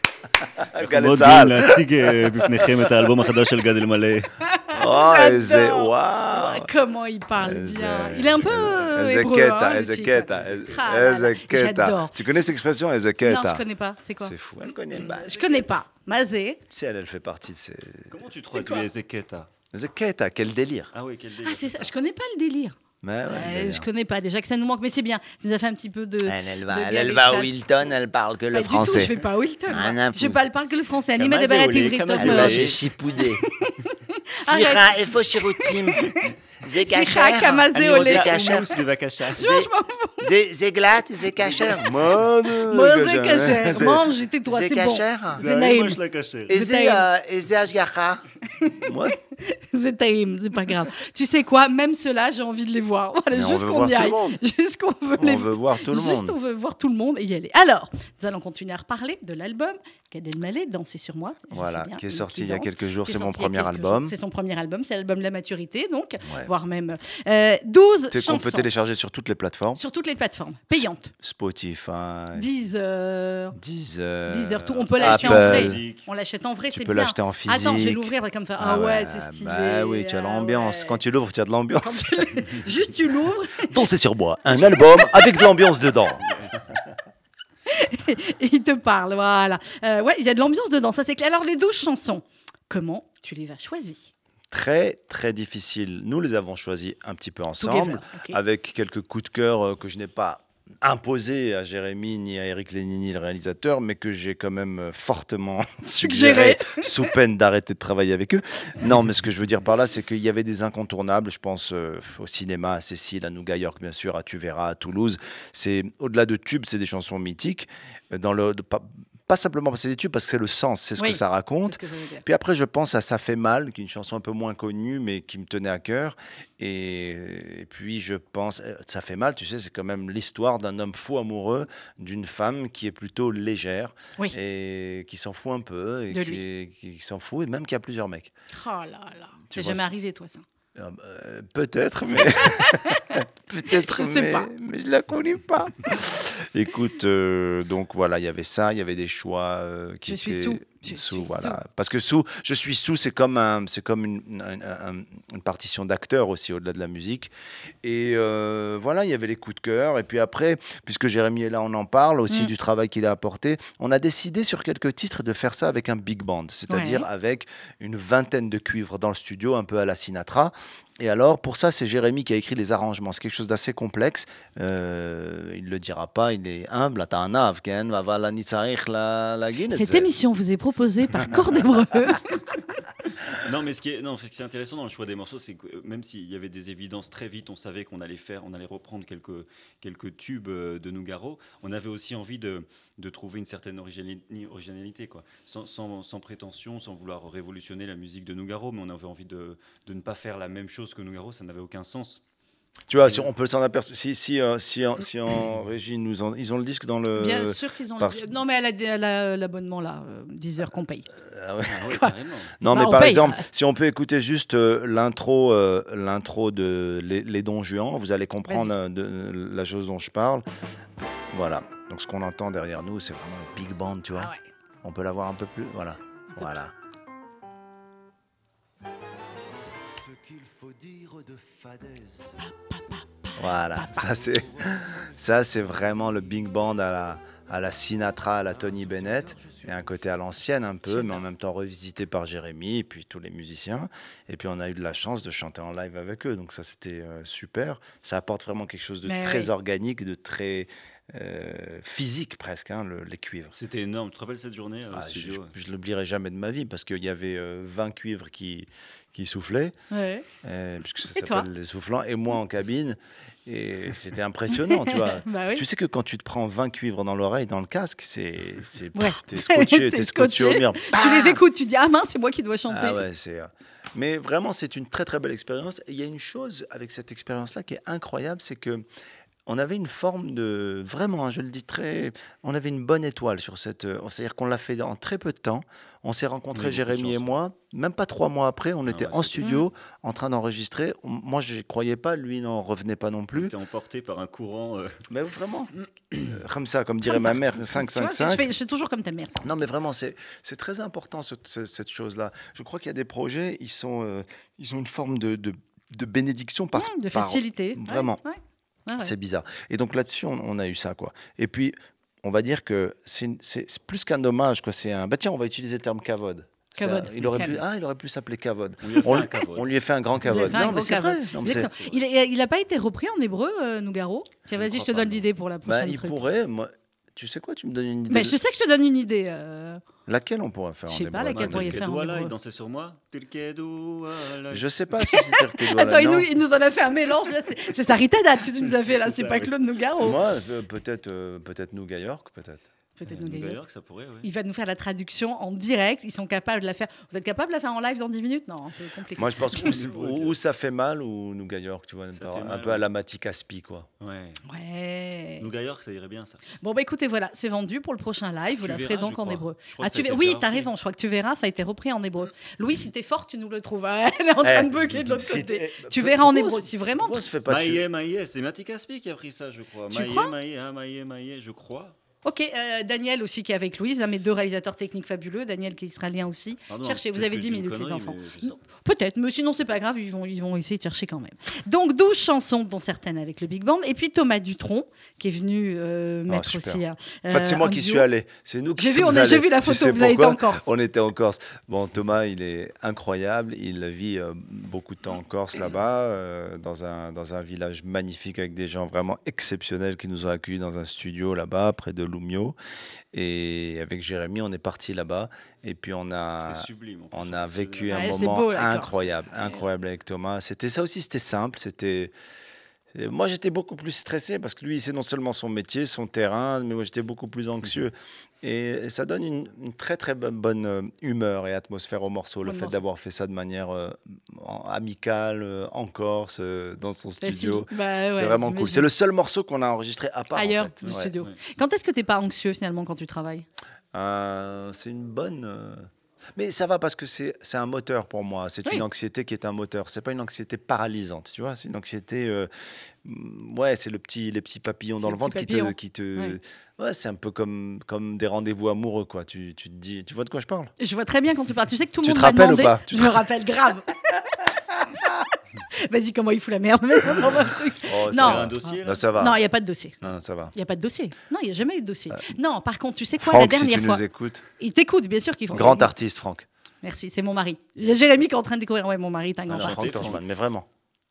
אנחנו גלי מאוד *laughs* צה"ל. גאים להציג אה, בפניכם את האלבום החדש של גד אלמלא. *laughs* Oh, *laughs* איזה J'adore. וואו. Comment il parle איזה- bien. Il est un peu euh, איזה hébreu, קטע, hein, le איזה type. קטע, Ah, איזה là, קטע. J'adore. Tu connais cette expression, איזה Non, קטע je connais pas. C'est quoi C'est fou, elle connaît pas. Je connais pas. Mazé. Tu sais, elle, elle fait partie de ces... Comment tu quoi traduis Ezeketa Ize Keta, quel délire. Ah oui, quel Ah, délire. c'est ça. Je connais pas le délire. Ben ouais, je connais pas déjà que ça nous manque, mais c'est bien. Ça nous a fait un petit peu de. Elle, va, elle, va à Wilton, elle parle que le français. Du tout, je fais pas à Wilton. Ah, je parle pas que le français. Anima de Baraté Elle va chez Chipoudé. Sira, il faut. זה סליחה, כשר? כמה זה אני עולה? רוצה כשר. Hummus, בבקשה. זה- זה- זה גלאט? זה כשר? מה Moi, c'est caché. זה- Mange, et tais-toi, זה c'est bon. כשר? זה נעים. של הכשר. איזה טעים. אה, איזה השגחה? מה? C'est taïm, c'est pas grave. Tu sais quoi, même ceux-là, j'ai envie de les voir. Voilà, *laughs* Mais on juste veut qu'on voir y tout le aille. monde. *laughs* Juste qu'on veut les On veut voir tout le Juste, monde. on veut voir tout le monde et y aller. Alors, nous allons continuer à reparler de l'album Gad Elmaleh, Danser sur moi. Je Voilà, fais bien, qui est le sorti qui il y a danse, quelques jours, qui est c'est mon sorti il y a premier quelques album. jours. C'est son premier album, c'est l'album de la maturité, donc, Ouais. voire même euh, 12 Tu sais qu'on chansons peut télécharger sur toutes les plateformes. sur toutes les plateformes, payantes. Spotify, 10 heures. Deezer, Deezer, tout. On peut l'acheter en vrai. On l'achète en vrai, Tu c'est peux bien. l'acheter en physique. Attends, je vais l'ouvrir comme ça. Ah, ouais, c'est stylé. Bah oui, tu as Ah l'ambiance. ouais. Quand tu l'ouvres, tu as de l'ambiance. *laughs* Juste tu l'ouvres Danser sur moi, un album avec de l'ambiance dedans. *laughs* et il te parle, voilà. Euh, ouais, il y a de l'ambiance dedans, ça c'est clair. Alors les 12 chansons, comment tu les as choisies? Très, très difficile. Nous les avons choisis un petit peu ensemble, avec quelques coups de cœur euh, que je n'ai pas imposés à Jérémy ni à Eric Lénini, le réalisateur, mais que j'ai quand même euh, fortement *laughs* suggéré, *laughs* sous peine d'arrêter de travailler avec eux. Non, mais ce que je veux dire par là, c'est qu'il y avait des incontournables. Je pense euh, au cinéma, à Cécile, à Nougat York, bien sûr, à Tu verras, à Toulouse. C'est au-delà de tubes, c'est des chansons mythiques. Dans le, de- pas, simplement parce que c'est des tubes, parce que c'est le sens, c'est ce Oui, que ça raconte. que. Puis après, je pense à Ça fait mal, qui est une chanson un peu moins connue, mais qui me tenait à cœur. Et, et puis, je pense, euh, Ça fait mal, tu sais, c'est quand même l'histoire d'un homme fou amoureux d'une femme qui est plutôt légère Oui. et qui s'en fout un peu, et qui, s'en fout, et même qui a plusieurs mecs. Oh là là. C'est jamais arrivé, toi, ça. Euh, euh, Peut-être, mais. *laughs* Peut-être, Je sais mais, pas. mais je la connais pas. Écoute, euh, donc voilà, il y avait ça, il y avait des choix euh, qui Je suis étaient sous, sous, voilà. Parce que sous, je suis sous, c'est comme un, c'est comme une, un- un- une partition d'acteur aussi au-delà de la musique. Et euh, voilà, il y avait les coups de cœur. Et puis après, puisque Jérémy est là, on en parle aussi Mm. du travail qu'il a apporté. On a décidé sur quelques titres de faire ça avec un big band, c'est-à-dire Ouais. avec une vingtaine de cuivres dans le studio, un peu à la Sinatra. Et alors, pour ça, c'est Jérémy qui a écrit les arrangements. C'est quelque chose d'assez complexe. Euh, il ne le dira pas, il est humble. Cette émission vous est proposée par Corps d'Hébreu. *laughs* Non, mais ce qui est, non, ce qui est intéressant dans le choix des morceaux, c'est que même s'il y avait des évidences très vite, on savait qu'on allait faire, on allait reprendre quelques, quelques tubes euh, de Nougaro, on avait aussi envie de, de trouver une certaine originali- originalité, quoi. Sans, sans, sans prétention, sans vouloir révolutionner la musique de Nougaro, mais on avait envie de, de ne pas faire la même chose que Nougaro, ça n'avait aucun sens. Tu vois, si on peut s'en apercevoir. Si, si, euh, si, en, si en *coughs* régie, nous en- ils ont le disque dans le. Bien sûr qu'ils ont. parce- le- Non, mais elle a, l'abonnement là, euh, 10 heures qu'on paye. Ah ouais. Ah ouais, *laughs* Quoi carrément. Non, Bah, mais par paye. exemple, si on peut écouter juste euh, l'intro, euh, l'intro de Les, Les Dons Juan, vous allez comprendre euh, de, la chose dont je parle. Voilà. Donc ce qu'on entend derrière nous, c'est vraiment le big band, tu vois. Ah ouais. On peut l'avoir un peu plus. Voilà. Voilà. Voilà. Ça c'est, ça c'est vraiment le big band à la, à la Sinatra, à la Tony Bennett, et un côté à l'ancienne un peu, mais en même temps revisité par Jérémy et puis tous les musiciens. Et puis on a eu de la chance de chanter en live avec eux, donc ça c'était euh, super. Ça apporte vraiment quelque chose de Mais très oui. organique, de très euh, physique presque, hein, le- les cuivres. C'était énorme. Tu te rappelles cette journée euh, Ah, je studio je ne l'oublierai jamais de ma vie parce qu'il y avait euh, 20 cuivres qui, qui soufflaient, Ouais. euh, puisque ça s'appelle les soufflants, et moi en cabine. Et *laughs* c'était impressionnant, tu vois. Bah oui. Tu sais que quand tu te prends 20 cuivres dans l'oreille, dans le casque, c'est. c'est Ouais. T'es scotché, *laughs* T'es scotché au mur. Tu les écoutes, tu dis ah mince, c'est moi qui dois chanter. Ah ouais, c'est. euh, Mais vraiment, c'est une très très belle expérience. Et il y a une chose avec cette expérience-là qui est incroyable, c'est que on avait une forme de vraiment, hein, je le dis très, on avait une bonne étoile sur cette. euh, C'est-à-dire qu'on l'a fait en très peu de temps. On s'est rencontrés, Jérémy et moi, même pas trois mois après, on Ah était ouais, en studio, en train d'enregistrer. Moi, je croyais pas, lui n'en revenait pas non plus. J'étais emporté par un courant. euh, *laughs* Mais vraiment, *clears throat* Euh, comme ça, comme dirait ma mère, 5, Tu vois, 5, je 5. fais, je fais toujours comme ta mère. Non, mais vraiment, c'est très important ce- ce- cette chose-là. Je crois qu'il y a des projets, ils sont, euh, ils ont une forme de, de, de bénédiction par, Mmh, de facilité. Vraiment. ouais. Ouais, ouais. C'est bizarre. Et donc là-dessus, on, on a eu ça, quoi. Et puis, on va dire que c'est plus qu'un hommage, quoi. C'est un. Bah tiens, on va utiliser le terme cavode. Il aurait pu, ah, il aurait pu s'appeler cavode. On lui a fait On, un lui- cavode. on lui a fait un grand cavode. Non, mais c'est vrai. Non. Il n'a pas été repris en hébreu, euh, Nougaro? Tiens, vas-y, je te donne non. l'idée pour la Bah, prochaine il truc. pourrait. Moi, tu sais quoi Tu me donnes une idée. Mais de- je sais que je te donne une idée. euh, Laquelle on pourrait faire Je sais pas, laquelle attends. pourriez faire en il dansait sur moi. Je sais pas si c'est doit Attends, il nous, il nous en a fait un mélange. là, C'est Sarita Dad que tu nous as fait là, c'est pas. Claude Nougaro. Moi, euh, peut-être, euh, peut-être Nougat York, peut-être. Peut-être New. York, ça pourrait, oui. Il va nous faire la traduction en direct. Ils sont capables de la faire. Vous êtes capable de la faire en live dans 10 minutes? Non, un peu compliqué. Moi, je pense *laughs* où- où ça fait mal ou Nougat York, tu vois, Ça un, peu à la Mati Caspi, quoi. Ouais. Ouais. New York, ça irait bien, ça. Bon, bah écoutez, voilà, c'est vendu pour le prochain live. Vous Tu la ferez verras, donc en hébreu. Ah, que tu Oui, t'as raison. Je crois que tu verras, ça a été repris en hébreu. Louis, si t'es fort, tu nous le trouves. Elle est en train de bugger de l'autre côté. Tu verras en hébreu. Si vraiment. Pourquoi on se fait pas tuer Maïe, Maïe, c'est Mati Caspi qui a pris ça, je crois. Tu Maïe, crois? Maïe, Maïe, Maïe, Maïe, je crois. Ok, euh, Daniel aussi qui est avec Louise, hein, mes deux réalisateurs techniques fabuleux. Daniel qui est israélien aussi. Pardon, Cherchez, vous avez que 10 je dis une minutes, les enfants. Peut-être, mais sinon c'est pas grave, ils vont, ils vont essayer de chercher quand même. Donc 12 chansons, dont certaines avec le Big Band, et puis Thomas Dutronc qui est venu euh, Ah, mettre aussi. un- En fait, c'est euh, moi un qui duo. suis allé. C'est nous qui J'ai vu, sommes on a- allés. j'ai vu la Tu photo, sais vous avez été en Corse. On était en Corse. Bon, Thomas, il est incroyable. Il vit euh, beaucoup de temps en Corse là-bas, euh, dans, un, dans un village magnifique avec des gens vraiment exceptionnels qui nous ont accueillis dans un studio là-bas, près de Lumio. Et avec Jérémy, on est parti là-bas. Et puis, on a. Sublime. On a vécu un Ouais, moment beau, incroyable, incroyable avec Thomas. C'était ça aussi, c'était simple. C'était et moi, j'étais beaucoup plus stressé parce que lui, c'est non seulement son métier, son terrain, mais moi, j'étais beaucoup plus anxieux. *laughs* Et ça donne une, une très très bonne, euh, humeur et atmosphère au morceau. Le fait d'avoir fait ça de manière euh, en- amicale, euh, en Corse, euh, dans son Facile. studio. Bah ouais, c'est vraiment cool. C'est le seul morceau qu'on a enregistré à part. en Ailleurs fait. du Ouais. studio. Ouais. Quand est-ce que t'es pas anxieux finalement quand tu travailles? Euh, c'est une bonne. Mais ça va parce que c'est un moteur pour moi. C'est Oui. une anxiété qui est un moteur. C'est pas une anxiété paralysante, tu vois. C'est une anxiété. euh, Ouais, c'est le petit, les petits papillons dans le le ventre qui te, qui te. Ouais. Ouais, c'est un peu comme comme des rendez-vous amoureux, quoi. Tu, tu te dis, tu vois de quoi je parle? Je vois très bien quand tu parles. Tu sais que tout le monde te m'a rappelles ou demandé. pas? Tu Je me rappelle grave. *laughs* *laughs* Vas-y, comment il fout la merde même dans un truc. Oh, Non. un dossier, Non, ça va. Non, il n'y a pas de dossier. Non, ça va. Il n'y a pas de dossier. Non, il n'y a jamais eu de dossier. Non, par contre, tu sais quoi. Franck, la si dernière tu fois. nous écoutes, Il t'écoute, bien sûr qu'il faut. grand artiste, Franck. Merci, c'est mon mari. J'ai Jérémy qui est en train de découvrir. Ouais, mon mari est un grand Franck artiste. Mais vraiment.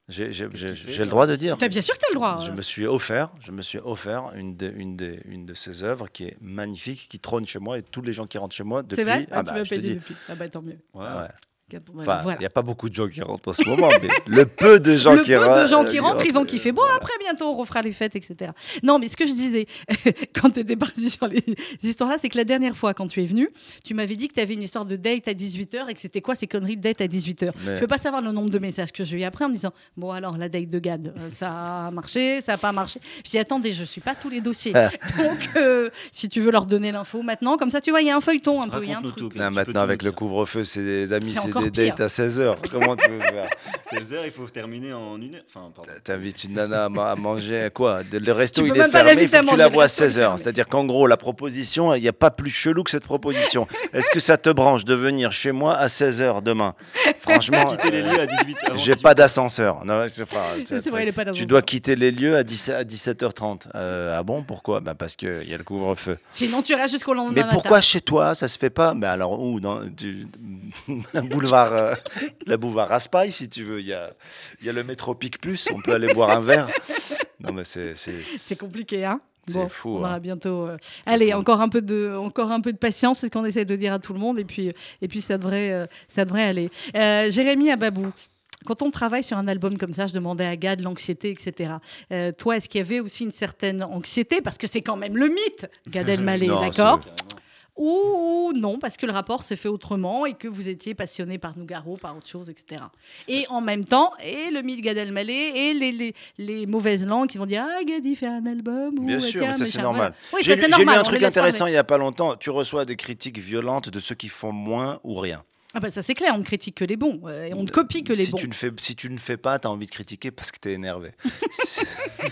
J'ai le droit de dire. T'as bien sûr que tu as le droit. Je euh. me suis offert, je me suis offert une de, une de, une de ses œuvres qui est magnifique, qui trône chez moi et tous les gens qui rentrent chez moi depuis. C'est vrai ah Ah, bah, Tu m'as je te pas dit depuis. Ah bah tant mieux. Ouais. Ouais. Voilà. Enfin, il n'y a pas beaucoup de gens qui rentrent en ce moment, mais le peu de gens le qui peu rentrent. de gens qui rentrent, ils vont euh, kiffer. Bon, voilà. après, bientôt, on refera les fêtes, etc. Non, mais ce que je disais, *laughs* quand tu étais parti sur les histoires-là, c'est que la dernière fois, quand tu es venu, tu m'avais dit que tu avais une histoire de date à 18h et que c'était quoi ces conneries de date à 18h Mais- Je peux pas savoir le nombre de messages que j'ai eu après en me disant Bon, alors, la date de Gad, euh, ça a marché, ça a pas marché. Je dis Attendez, je suis pas tous les dossiers. Donc, euh, si tu veux leur donner l'info maintenant, comme ça, tu vois, il y a un feuilleton un peu, il y a un truc. tout. Tu maintenant, avec le couvre-feu, c'est des amis, C'est des pire. dates à 16h. *laughs* Comment tu veux faire 16 heures, il faut terminer en une heure. Enfin. T'invites une nana à, ma- à manger quoi? De- Le resto, Tu il peux est même pas fermé, il l'inviter faut à que tu manger, la vois à resto est 16h. fermé. C'est-à-dire qu'en gros, la proposition, il n'y a pas plus chelou que cette proposition. Est-ce que ça te branche de venir chez moi à 16h demain? *laughs* Franchement, Quitter les euh, lieux à 18 avant J'ai 18. pas d'ascenseur. Tu dois quitter les lieux à, 17 à 17h30. Euh, ah bon? Pourquoi? Bah Parce qu'il y a le couvre-feu. Sinon, tu restes jusqu'au lendemain Mais matin. pourquoi chez toi? Ça se fait pas? Mais alors où? Dans le *laughs* boulevard, euh, *laughs* le boulevard Raspail si tu veux. Il y a, il y a le métro Pic Plus. On peut aller boire un verre. *laughs* Non mais c'est c'est C'est compliqué, hein C'est Bon, fou, on aura hein. bientôt. euh, Allez, fou. encore un peu de, encore un peu de patience, c'est ce qu'on essaie de dire à tout le monde, et puis, et puis ça devrait, euh, ça devrait aller. Euh, Jérémy Ababou. Quand on travaille sur un album comme ça, je demandais à Gad l'anxiété, etc. Toi, est-ce qu'il y avait aussi une certaine anxiété? Parce que c'est quand même le mythe, Gad Elmaleh, *laughs* d'accord? Ou non, parce que le rapport s'est fait autrement et que vous étiez passionné par Nougaro, par autre chose, etc. Et en même temps, et le mythe Gad Elmaleh et les, les, les mauvaises langues qui vont dire Ah, Gadi fait un album. Bien sûr, mais ça c'est normal. Oui, J'ai lu un truc intéressant il n'y a pas longtemps. Tu reçois des critiques violentes de ceux qui font moins ou rien. Ah bah ça c'est clair, on ne critique que les bons, euh, et on ne copie que les si bons. Tu ne fais, si tu ne fais pas, tu as envie de critiquer parce que tu es énervé.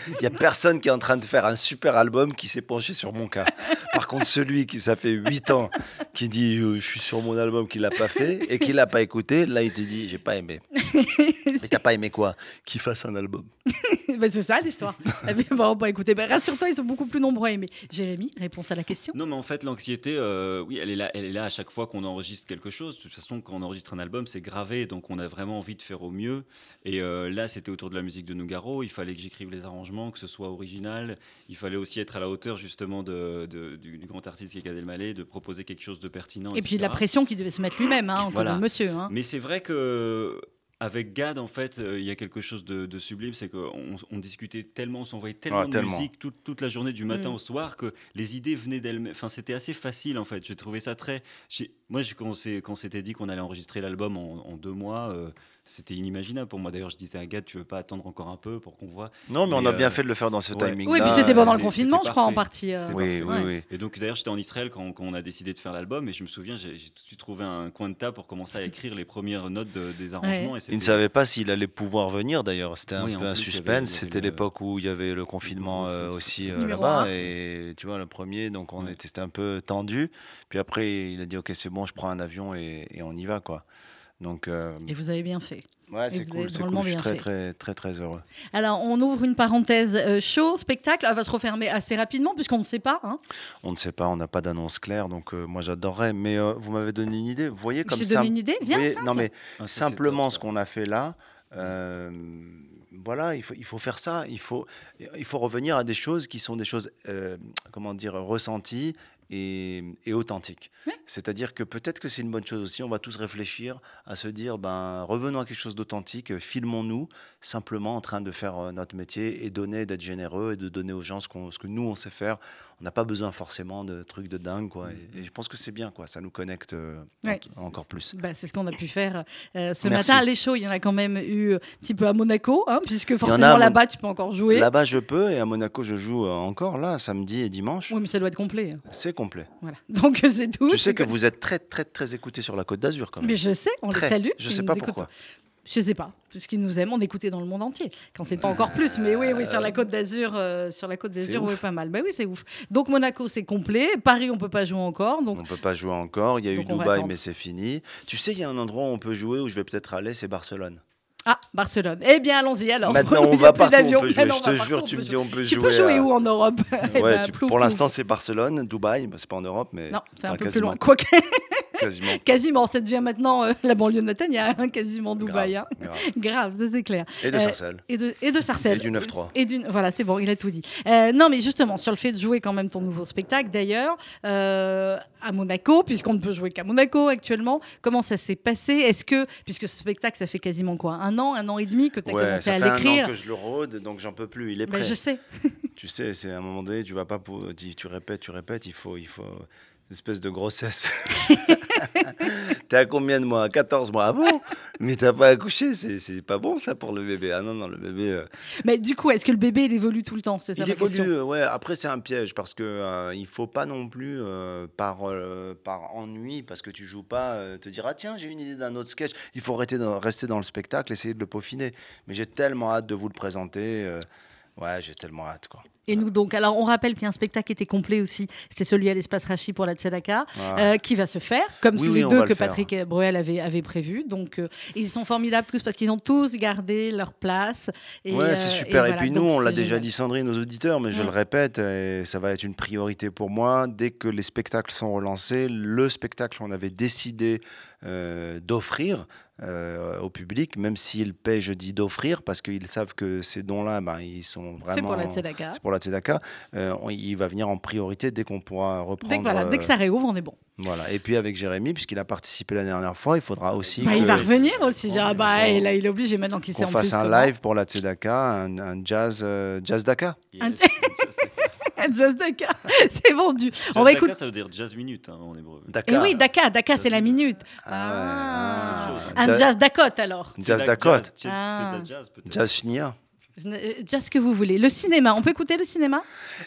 Il n'y a personne qui est en train de faire un super album qui s'est penché sur mon cas. Par contre, celui qui, ça fait 8 ans, qui dit euh, je suis sur mon album, qui l'a pas fait et qui l'a pas écouté, là, il te dit j'ai pas aimé. Mais t'as pas aimé quoi? Qu'il fasse un album. *laughs* Bah, c'est ça l'histoire. *laughs* Mais bon, bah, écoutez, bah, rassure-toi, ils sont beaucoup plus nombreux à aimer. Jérémy, réponse à la question. Non, mais en fait, l'anxiété, euh, oui, elle est là, elle est là à chaque fois qu'on enregistre quelque chose. De toute façon, quand on enregistre un album, c'est gravé, donc on a vraiment envie de faire au mieux. Et euh, là, c'était autour de la musique de Nougaro. Il fallait que j'écrive les arrangements, que ce soit original. Il fallait aussi être à la hauteur justement de, de- du, du grand artiste qui est Gad Elmaleh, de proposer quelque chose de pertinent. Et puis de la pression qu'il devait se mettre lui-même, hein, encore Voilà. monsieur. hein. Mais c'est vrai que avec Gad, en fait, euh, il y a quelque chose de, de sublime, c'est qu'on on discutait tellement, on s'envoyait tellement Ah, de tellement. musique toute, toute la journée, du matin Mm. au soir, que les idées venaient d'elles-mêmes. Enfin, c'était assez facile, en fait. J'ai trouvé ça très. j'ai- Moi, j'ai- quand quand on s'était dit qu'on allait enregistrer l'album en, en deux mois, euh, c'était inimaginable pour moi. D'ailleurs, je disais à Gad, tu veux pas attendre encore un peu pour qu'on voit Non, mais, on a bien euh, fait de le faire dans ce ouais. timing. Oui, et puis c'était pendant le confinement, je crois, en partie. euh, Oui, oui, ouais. oui. Et donc d'ailleurs j'étais en Israël quand, quand on a décidé de faire l'album et je me souviens j'ai tout de suite trouvé un coin de table pour commencer à écrire les premières notes de- des arrangements. et Il ne savait pas s'il allait pouvoir venir d'ailleurs. C'était un Oui, peu un suspense. C'était le- l'époque où il y avait le confinement euh, aussi euh, là-bas. un. Et tu vois, le premier, donc on Ouais. était, un peu tendu. Puis après, il a dit Ok, c'est bon, je prends un avion et, et on y va. quoi. Donc, euh, Et vous avez bien fait. ouais, c'est cool. C'est cool. Je suis bien très, fait. très, très, très heureux. Alors, on ouvre une parenthèse euh, show, spectacle. Elle va se refermer assez rapidement, puisqu'on ne sait pas. hein. On ne sait pas, on n'a pas d'annonce claire. Donc, euh, moi, j'adorerais. Mais euh, vous m'avez donné une idée. Vous voyez comme ça. donné une idée. Viens, voyez- non, mais Ah, ça, simplement top, ce qu'on a fait là. euh, voilà, il faut, il faut faire ça. Il faut, il faut revenir à des choses qui sont des choses, euh, comment dire, ressenties et. Ouais. C'est-à-dire que peut-être que c'est une bonne chose aussi. On va tous réfléchir à se dire, ben, revenons à quelque chose d'authentique. euh, Filmons-nous simplement en train de faire euh, notre métier et donner, d'être généreux et de donner aux gens ce, qu'on- ce que nous on sait faire. On n'a pas besoin forcément de trucs de dingue, quoi. Et, et je pense que c'est bien, quoi. Ça nous connecte euh, Ouais. en- encore plus. Bah, c'est ce qu'on a pu faire euh, ce Merci. matin. Les shows, il y en a quand même eu un petit peu à Monaco, hein, puisque forcément à là-bas, tu peux encore jouer. Là-bas, je peux, et à Monaco, je joue encore, là, samedi et dimanche. Oui, mais ça doit être complet. C'est complet. Voilà. *laughs* Donc c'est tout. Tu sais C'est que vous êtes très, très, très écoutés sur la Côte d'Azur, quand même. Mais je sais, on Très. les salue. Je sais pas écoutent. pourquoi. Je sais pas, puisqu'ils nous aiment, on écoutait dans le monde entier. Quand c'était encore plus, mais oui, oui, sur la Côte d'Azur, euh, sur la Côte d'Azur, oui, pas mal. Bah oui, c'est ouf. Donc Monaco, c'est complet. Paris, on peut pas jouer encore. Donc On peut pas jouer encore. Il y a eu Donc Dubaï, mais c'est fini. Tu sais, il y a un endroit où on peut jouer, où je vais peut-être aller, c'est Barcelone. Ah, Barcelone. Eh bien, allons-y alors. Maintenant, on *laughs* va partout, on peut jouer. Je te partout, jure, tu me dis, on peut Tu jouer. peux jouer à- où en Europe? *laughs* Eh ben, tu- plouf, pour l'instant, c'est Barcelone, Dubaï. Bah, c'est pas en Europe, mais. Non, c'est un peu plus loin. Quoique, *laughs* Quasiment. *laughs* quasiment, ça devient maintenant euh, la banlieue de hein, *laughs* quasiment Dubaï. hein. Grave. *laughs* Grave, ça c'est clair. Et de Euh, Sarcelles. Et de, et de Sarcelles. Et du 9-3. Et du- voilà, c'est bon, il a tout dit. Euh, non, mais justement, sur le fait de jouer quand même ton nouveau spectacle, d'ailleurs, à Monaco, puisqu'on ne peut jouer qu'à Monaco actuellement, comment ça s'est passé? Est-ce que, puisque ce spectacle, ça fait quasiment quoi Un an, un an et demi que tu as Ouais, commencé ça à fait un an l'écrire? que je le rôde, donc j'en peux plus. Il est Ben, prêt. Je sais. Tu sais, c'est à un moment donné, tu vas pas pour, tu, tu répètes, tu répètes, il faut, il faut espèce de grossesse. *laughs* T'es à combien de mois? 14 mois. Ah bon? Mais t'as pas accouché, c'est pas bon ça pour le bébé. Ah non, non, le bébé. euh, Mais du coup, est-ce que le bébé, il évolue tout le temps? C'est ça il ma évolue, question. euh, ouais. Après, c'est un piège parce que euh, il faut pas non plus euh, par par ennui parce que tu joues pas te dire ah tiens j'ai une idée d'un autre sketch. Il faut rester dans, rester dans le spectacle, essayer de le peaufiner. Mais j'ai tellement hâte de vous le présenter. ouais, j'ai tellement hâte quoi. Et nous, donc, alors, on rappelle qu'il y a un spectacle qui était complet aussi. C'était celui à l'espace Rachi pour la Tzedaka, Ah. euh, qui va se faire, comme Oui, les oui, on deux que. Patrick Bruel avait, avait prévu. Donc, euh, ils sont formidables tous parce qu'ils ont tous gardé leur place. Et, ouais, c'est euh, super. Et, voilà, puis donc nous, on l'a déjà dit Sandrine aux auditeurs, mais je Mm. le répète, et ça va être une priorité pour moi. Dès que les spectacles sont relancés, le spectacle qu'on avait décidé euh, d'offrir euh, au public, même s'ils paient, je dis d'offrir, parce qu'ils savent que ces dons-là, ben, ils sont vraiment... C'est pour la Tzedaka. C'est pour la Tzedaka. Euh, on- il va venir en priorité dès qu'on pourra reprendre. Dès que, voilà, dès que euh, ça réouvre, on est bon. voilà. Et puis avec Jérémy, puisqu'il a participé la dernière fois, il faudra aussi Bah, il va revenir aussi. Ah, bah, là, il est obligé maintenant qu'il qu'on en fasse plus un live pour la Tzedaka, un, un jazz, euh, jazz Daka. Yes, Un- just like- *laughs* Jazz Daka, *laughs* c'est vendu. Jazz On va écouter. ça veut dire jazz minute hein, en hébreu. Et Dakar. oui, Daka, Daka, c'est la minute. Ah Ah, ouais, ah. un Jazz- jazz Dakota alors. Jazz Dakota. jazz, C'est Ah. jazz peut-être. Jazz euh, Jazz que vous voulez. Le cinéma, on peut écouter le cinéma?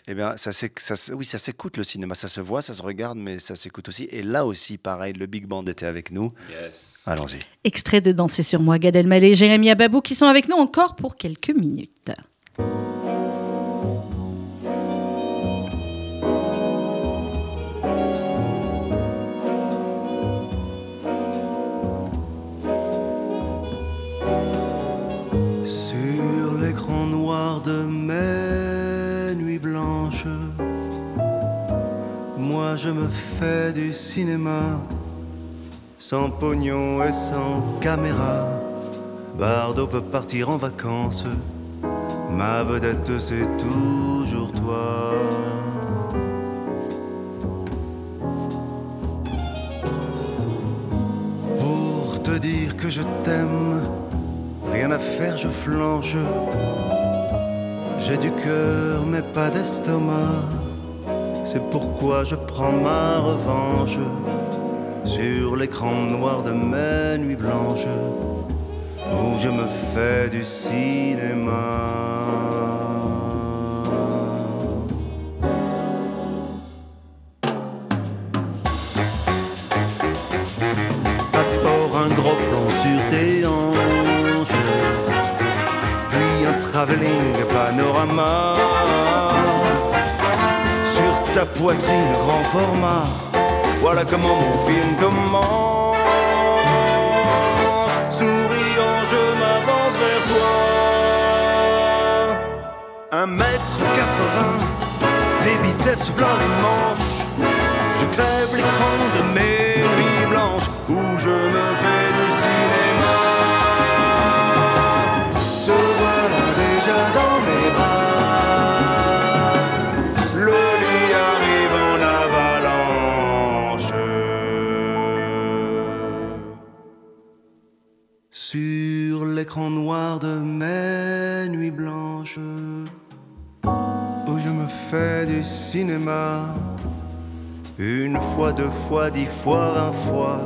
Eh bien, ça, ça, oui, ça s'écoute le cinéma, ça se voit, ça se regarde, mais ça s'écoute aussi. Et là aussi, pareil, le Big Band était avec nous. Yes. Allons-y. Extrait de Danser sur moi, Gad Elmaleh et Jérémy Ababou qui sont avec nous encore pour quelques minutes. Je me fais du cinéma, sans pognon et sans caméra. Bardo peut partir en vacances, ma vedette c'est toujours toi. Pour te dire que je t'aime, Rien à faire, je flanche. J'ai du cœur, mais pas d'estomac. C'est pourquoi je prends ma revanche sur l'écran noir de mes nuits blanches où je me fais du cinéma. D'abord un ta poitrine grand format, voilà comment mon film commence. Souriant, je m'avance vers toi. Un mètre quatre-vingts, des biceps blancs les manches. Je crève l'écran de mes nuits blanches où je me fais l'écran noir de mes nuits blanches où je me fais du cinéma. Une fois, deux fois, dix fois, vingt fois,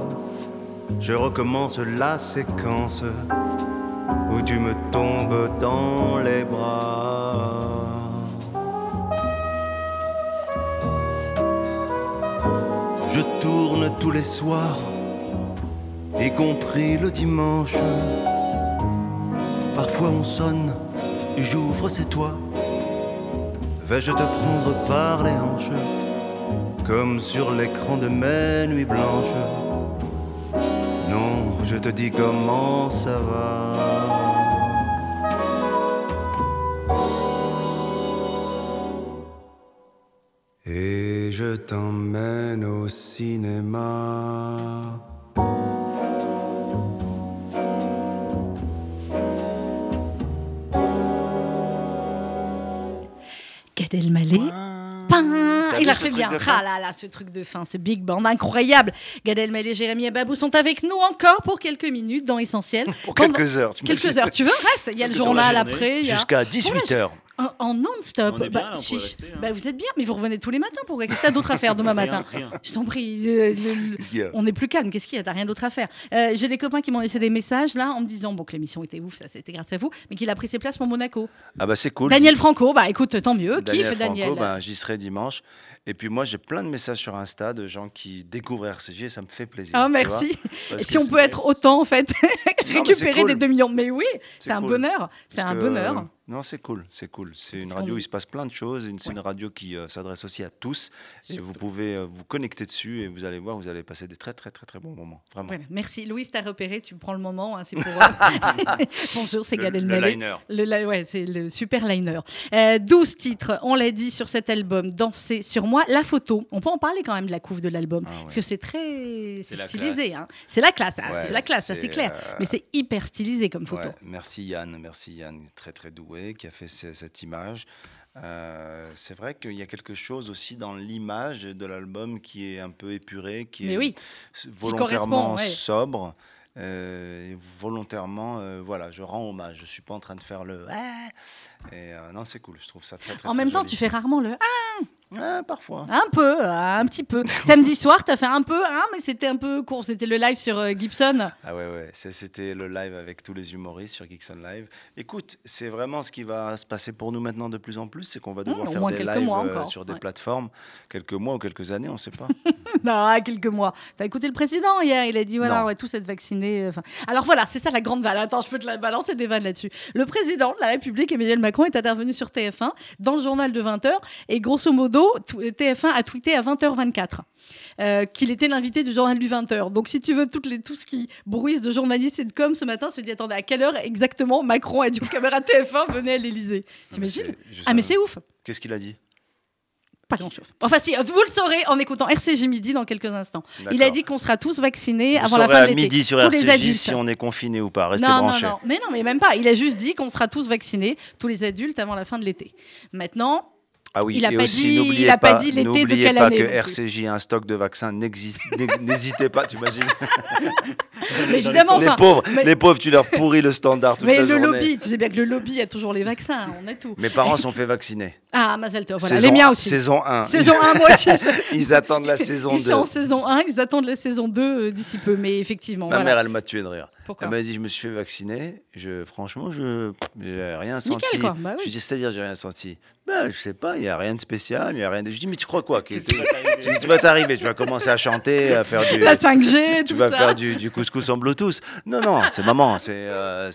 je recommence la séquence où tu me tombes dans les bras. Je tourne tous les soirs, y compris le dimanche. Parfois on sonne, j'ouvre, c'est toi. Vais-je te prendre par les hanches comme sur l'écran de mes nuits blanches? Non, je te dis comment ça va. Et je t'emmène au cinéma. Gad Elmaleh. Il a fait bien. Ah là là, ce truc de fin, ce big band incroyable. Gad Elmaleh, Jérémy et Babou sont avec nous encore pour quelques minutes dans Essentiel. *laughs* Pour Pendant- quelques heures. tu Quelques heures. Tu veux Reste. Il y a le journal après. Jusqu'à 18h. En, en non-stop. On est bien, Bah, hein. Bah, vous êtes bien, mais vous revenez tous les matins. Pourquoi Qu'est-ce que t'as d'autre à faire demain *laughs* Rien, matin rien. Je t'en prie. euh, le- le- on est plus calme. Qu'est-ce qu'il y a? T'as rien d'autre à faire. Euh, J'ai des copains qui m'ont laissé des messages là en me disant bon que l'émission était ouf, ça c'était grâce à vous, mais qu'il a pris ses places pour Monaco. Ah bah c'est cool. Daniel Franco, bah écoute, tant mieux. Daniel Kiffe Franco, Daniel. ben, j'y serai dimanche. Et puis moi, j'ai plein de messages sur Insta de gens qui découvrent RCG et ça me fait plaisir. Ah merci. si on peut être autant en fait, *laughs* récupérer cool. des 2 millions. Mais oui, c'est un cool. bonheur. C'est un que, bonheur. Non, c'est cool, c'est cool. C'est une radio où il se passe plein de choses. C'est une radio qui euh, s'adresse aussi à tous. Et vous pouvez euh, vous connecter dessus et vous allez voir, vous allez passer des très très très très bons moments. Vraiment. Voilà, merci. Louise, t'as repéré, tu prends le moment, hein, c'est pour. *laughs* *laughs* Bonjour, c'est Gad le liner. Le, ouais, c'est le super liner. Euh, 12 titres, on l'a dit sur cet album, Danser sur moi. La photo, on peut en parler quand même de la couve de l'album, Ah parce que c'est très c'est stylisé. hein. C'est la classe, Ouais, c'est la classe, ça c'est clair. euh, Mais c'est hyper stylisé comme photo. Ouais, merci Yann, merci Yann, très très doué, qui a fait ce- cette image. Euh, c'est vrai qu'il y a quelque chose aussi dans l'image de l'album qui est un peu épuré, qui Mais est oui, volontairement ouais. sobre. euh, volontairement, euh, voilà, je rends hommage. Je suis pas en train de faire le. Ah Et euh, non, c'est cool. Je trouve ça très très. En très même temps, tu fais rarement le ah, Ouais, parfois. un peu, ah, un petit peu. *laughs* Samedi soir, tu as fait un peu, ah, mais c'était un peu court. C'était le live sur euh, Gibson. Ah ouais, ouais. C'était le live avec tous les humoristes sur Geekson Live. Écoute, c'est vraiment ce qui va se passer pour nous maintenant de plus en plus, c'est qu'on va devoir Mmh, faire des lives euh, sur des ouais. plateformes, quelques mois ou quelques années, on ne sait pas. *laughs* non, quelques mois. T'as écouté le président hier, il a dit voilà, Non. on va tous être vaccinés. Enfin, alors voilà, c'est ça la grande vanne. Attends, je peux te la balancer des vannes là-dessus. Le président de la République, Emmanuel Macron, est intervenu sur TF1 dans le journal de 20h et grosso modo, tout- TF1 a tweeté à 20h24. euh, qu'il était l'invité du journal du 20h. Donc, si tu veux, toutes les, tout ce qui bruise de journalistes et de com ce matin se dit attendez, à quelle heure exactement Macron a dit aux caméras TF1 venez à l'Elysée T'imagines? Ah, mais c'est ouf Qu'est-ce qu'il a dit? Pas grand-chose. Enfin, si, vous le saurez en écoutant RCG Midi dans quelques instants. Il a dit qu'on sera tous vaccinés Vous avant la fin de à l'été. midi sur tous les RCJ adultes. si on est confiné ou pas. Restez non, non, non, mais non, mais même pas. Il a juste dit qu'on sera tous vaccinés, tous les adultes, avant la fin de l'été. Maintenant, Ah oui, Il a et pas dit- il a pas pas, dit l'été de quelle pas année que. RCJ a un stock de vaccins. *laughs* N'hésitez pas, tu imagines *laughs* mais évidemment, Les enfin, pauvres, mais- les pauvres, tu leur pourris le standard toute mais la le journée. lobby, tu sais bien que le lobby a toujours les vaccins, on a tout. Mes parents *laughs* sont fait vacciner. Ah, Mazel Tov, voilà, Saison les miens un- aussi. Saison 1. Saison 1, moi aussi. *laughs* *laughs* Ils attendent la saison Ils 2. sont en saison 1, ils attendent la saison 2 euh, d'ici peu, mais effectivement. Ma voilà. mère, elle m'a tué de rire. Pourquoi Elle m'a dit, je me suis fait vacciner. Je, franchement, je j'ai rien Nickel, senti. quoi. Bah oui. Je lui dis, c'est-à-dire, j'ai rien senti. Ben, je sais pas, il y a rien de spécial, il y a rien de. Je dis, mais tu crois quoi? Tu vas t'arriver, tu vas commencer à chanter, à faire du. La 5G, tu tout vas ça. faire du, du couscous en Bluetooth. Non, non, c'est maman, c'est, euh,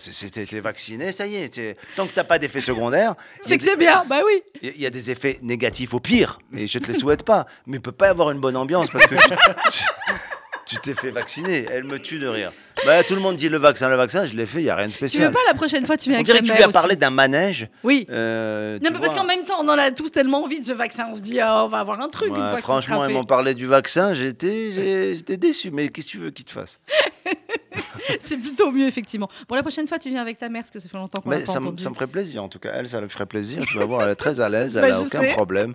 vacciné, ça y est. Tant que t'as pas d'effet secondaire, C'est que c'est bien, bah oui. Il y a des effets négatifs au pire, et je te les souhaite pas. Mais il peut pas y avoir une bonne ambiance parce que tu- t'es fait vacciner. Elle me tue de rire. Bah, tout le monde dit le vaccin, le vaccin, je l'ai fait, il y a rien de Tu veux spécial. pas la prochaine fois, tu viens On avec dirait ta que tu lui as parlé d'un manège. Oui. euh, Non, mais parce qu'en même temps, on en a tous tellement envie de ce vaccin. On se dit, ah, on va avoir un truc une fois franchement, ils m'ont parlé du vaccin, j'étais, déçu. Mais qu'est-ce que tu veux qu'ils te fassent? *laughs* C'est plutôt mieux, effectivement. Bon, la prochaine fois, tu viens avec ta mère, parce que ça fait longtemps qu'on l'a pas ça, entendu. ça me ferait plaisir, en tout cas. Elle, ça lui ferait plaisir. Tu vas voir, elle est très à l'aise, *laughs* elle Bah, a je aucun sais. problème.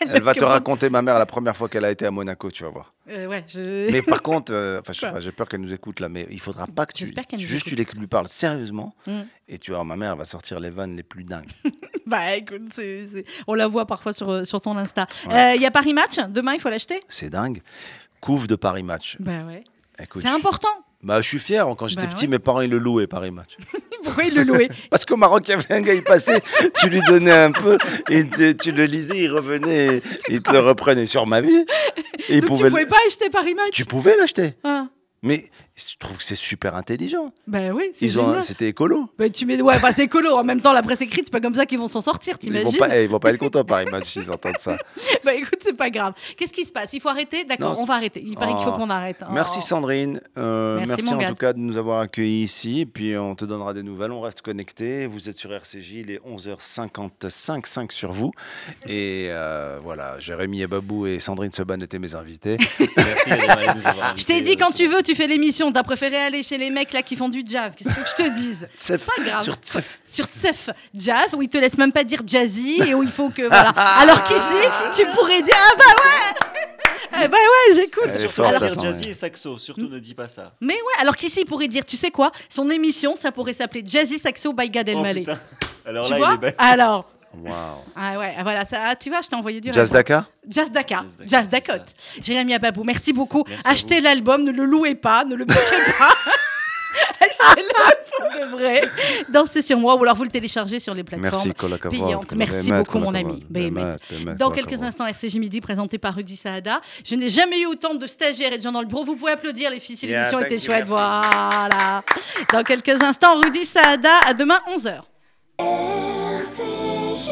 Elle va te raconter ma mère la première fois qu'elle a été à Monaco, tu vas voir. Euh, ouais, je- Mais par *laughs* contre, euh, j'ai peur qu'elle nous écoute là, mais il faudra pas que tu, J'espère qu'elle nous juste tu écoute. les- lui parles sérieusement, Mm. et tu vois, ma mère va sortir les vannes les plus dingues. *laughs* Bah écoute, on la voit parfois sur, euh, sur ton Insta. Il Ouais. y a Paris Match, demain, il faut l'acheter? C'est dingue. Couve de Paris Match. Bah ouais. C'est important. Bah, je suis fier. Quand j'étais Bah petit, ouais. mes parents ils le louaient Paris Match. *laughs* Pourquoi il le louait *laughs* Parce qu'au Maroc, il y avait un gars, il passait, tu lui donnais un peu, et te- tu le lisais, il revenait, il te le reprenait sur ma vie. Et il Donc tu pouvait le- pouvais pas acheter Paris Match? Tu pouvais l'acheter. Ah. Mais je trouve que c'est super intelligent. Bah oui, c'est c'était écolo. Bah, tu mets... Ouais, bah, c'est écolo. En même temps, la presse écrite, c'est pas comme ça qu'ils vont s'en sortir, Ils vont t'imagines pas, eh, ils vont pas être contents Paris Match s'ils entendent ça. *laughs* Bah écoute, c'est pas grave. Qu'est-ce qui se passe? Il faut arrêter? D'accord, on va arrêter. Il paraît qu'il faut Oh. qu'on arrête. Merci Oh. Sandrine. Euh, Merci, merci en gars. tout cas de nous avoir accueillis ici. Et puis on te donnera des nouvelles. On reste connectés. Vous êtes sur RCJ. Il est 11h55, 5 sur vous. Et euh, voilà, Jérémy et Babou et Sandrine Seban étaient mes invités. *laughs* Merci de nous avoir Je t'ai dit, quand tu veux, tu fais l'émission. T'as préféré aller chez les mecs là qui font du jazz. Qu'est-ce que je te dise *laughs* C'est pas grave. Sur Tsef. Sur Tsef Jazz, où ils te laissent même pas dire jazzy et où il faut que. Voilà. Alors qu'ici, tu pourrais dire Ah bah ouais *laughs* Eh bah ouais, j'écoute. Surtout dire jazzy et saxo, surtout ne dis pas ça. Mais ouais, alors qu'ici, il pourrait dire Tu sais quoi? Son émission, ça pourrait s'appeler Jazzy Saxo by Gad Oh, Elmaleh. putain. Alors tu là, vois il est bête. Alors. Waouh. Ah ouais, voilà, ça, ah, tu vois, je t'ai envoyé du Jazz. Dakar Jazz Dakar, Jazz Dakar. Jérémy Ababou, merci beaucoup. Merci Achetez l'album, ne le louez pas, ne le piquez pas. *laughs* Achetez-le pour de vrai. Dansez sur moi ou alors vous le téléchargez sur les plateformes. Merci, payantes. Merci beaucoup, mon ami. Behemet. Behemet, Behemet, Dans quelques instants, RCJ Midi, présenté par Rudy Saada. Je n'ai jamais eu autant de stagiaires et de gens dans le bureau. Vous pouvez applaudir, les filles, si l'émission était chouette. merci. Voilà. Dans quelques instants, Rudy Saada. À demain, 11h. RCJ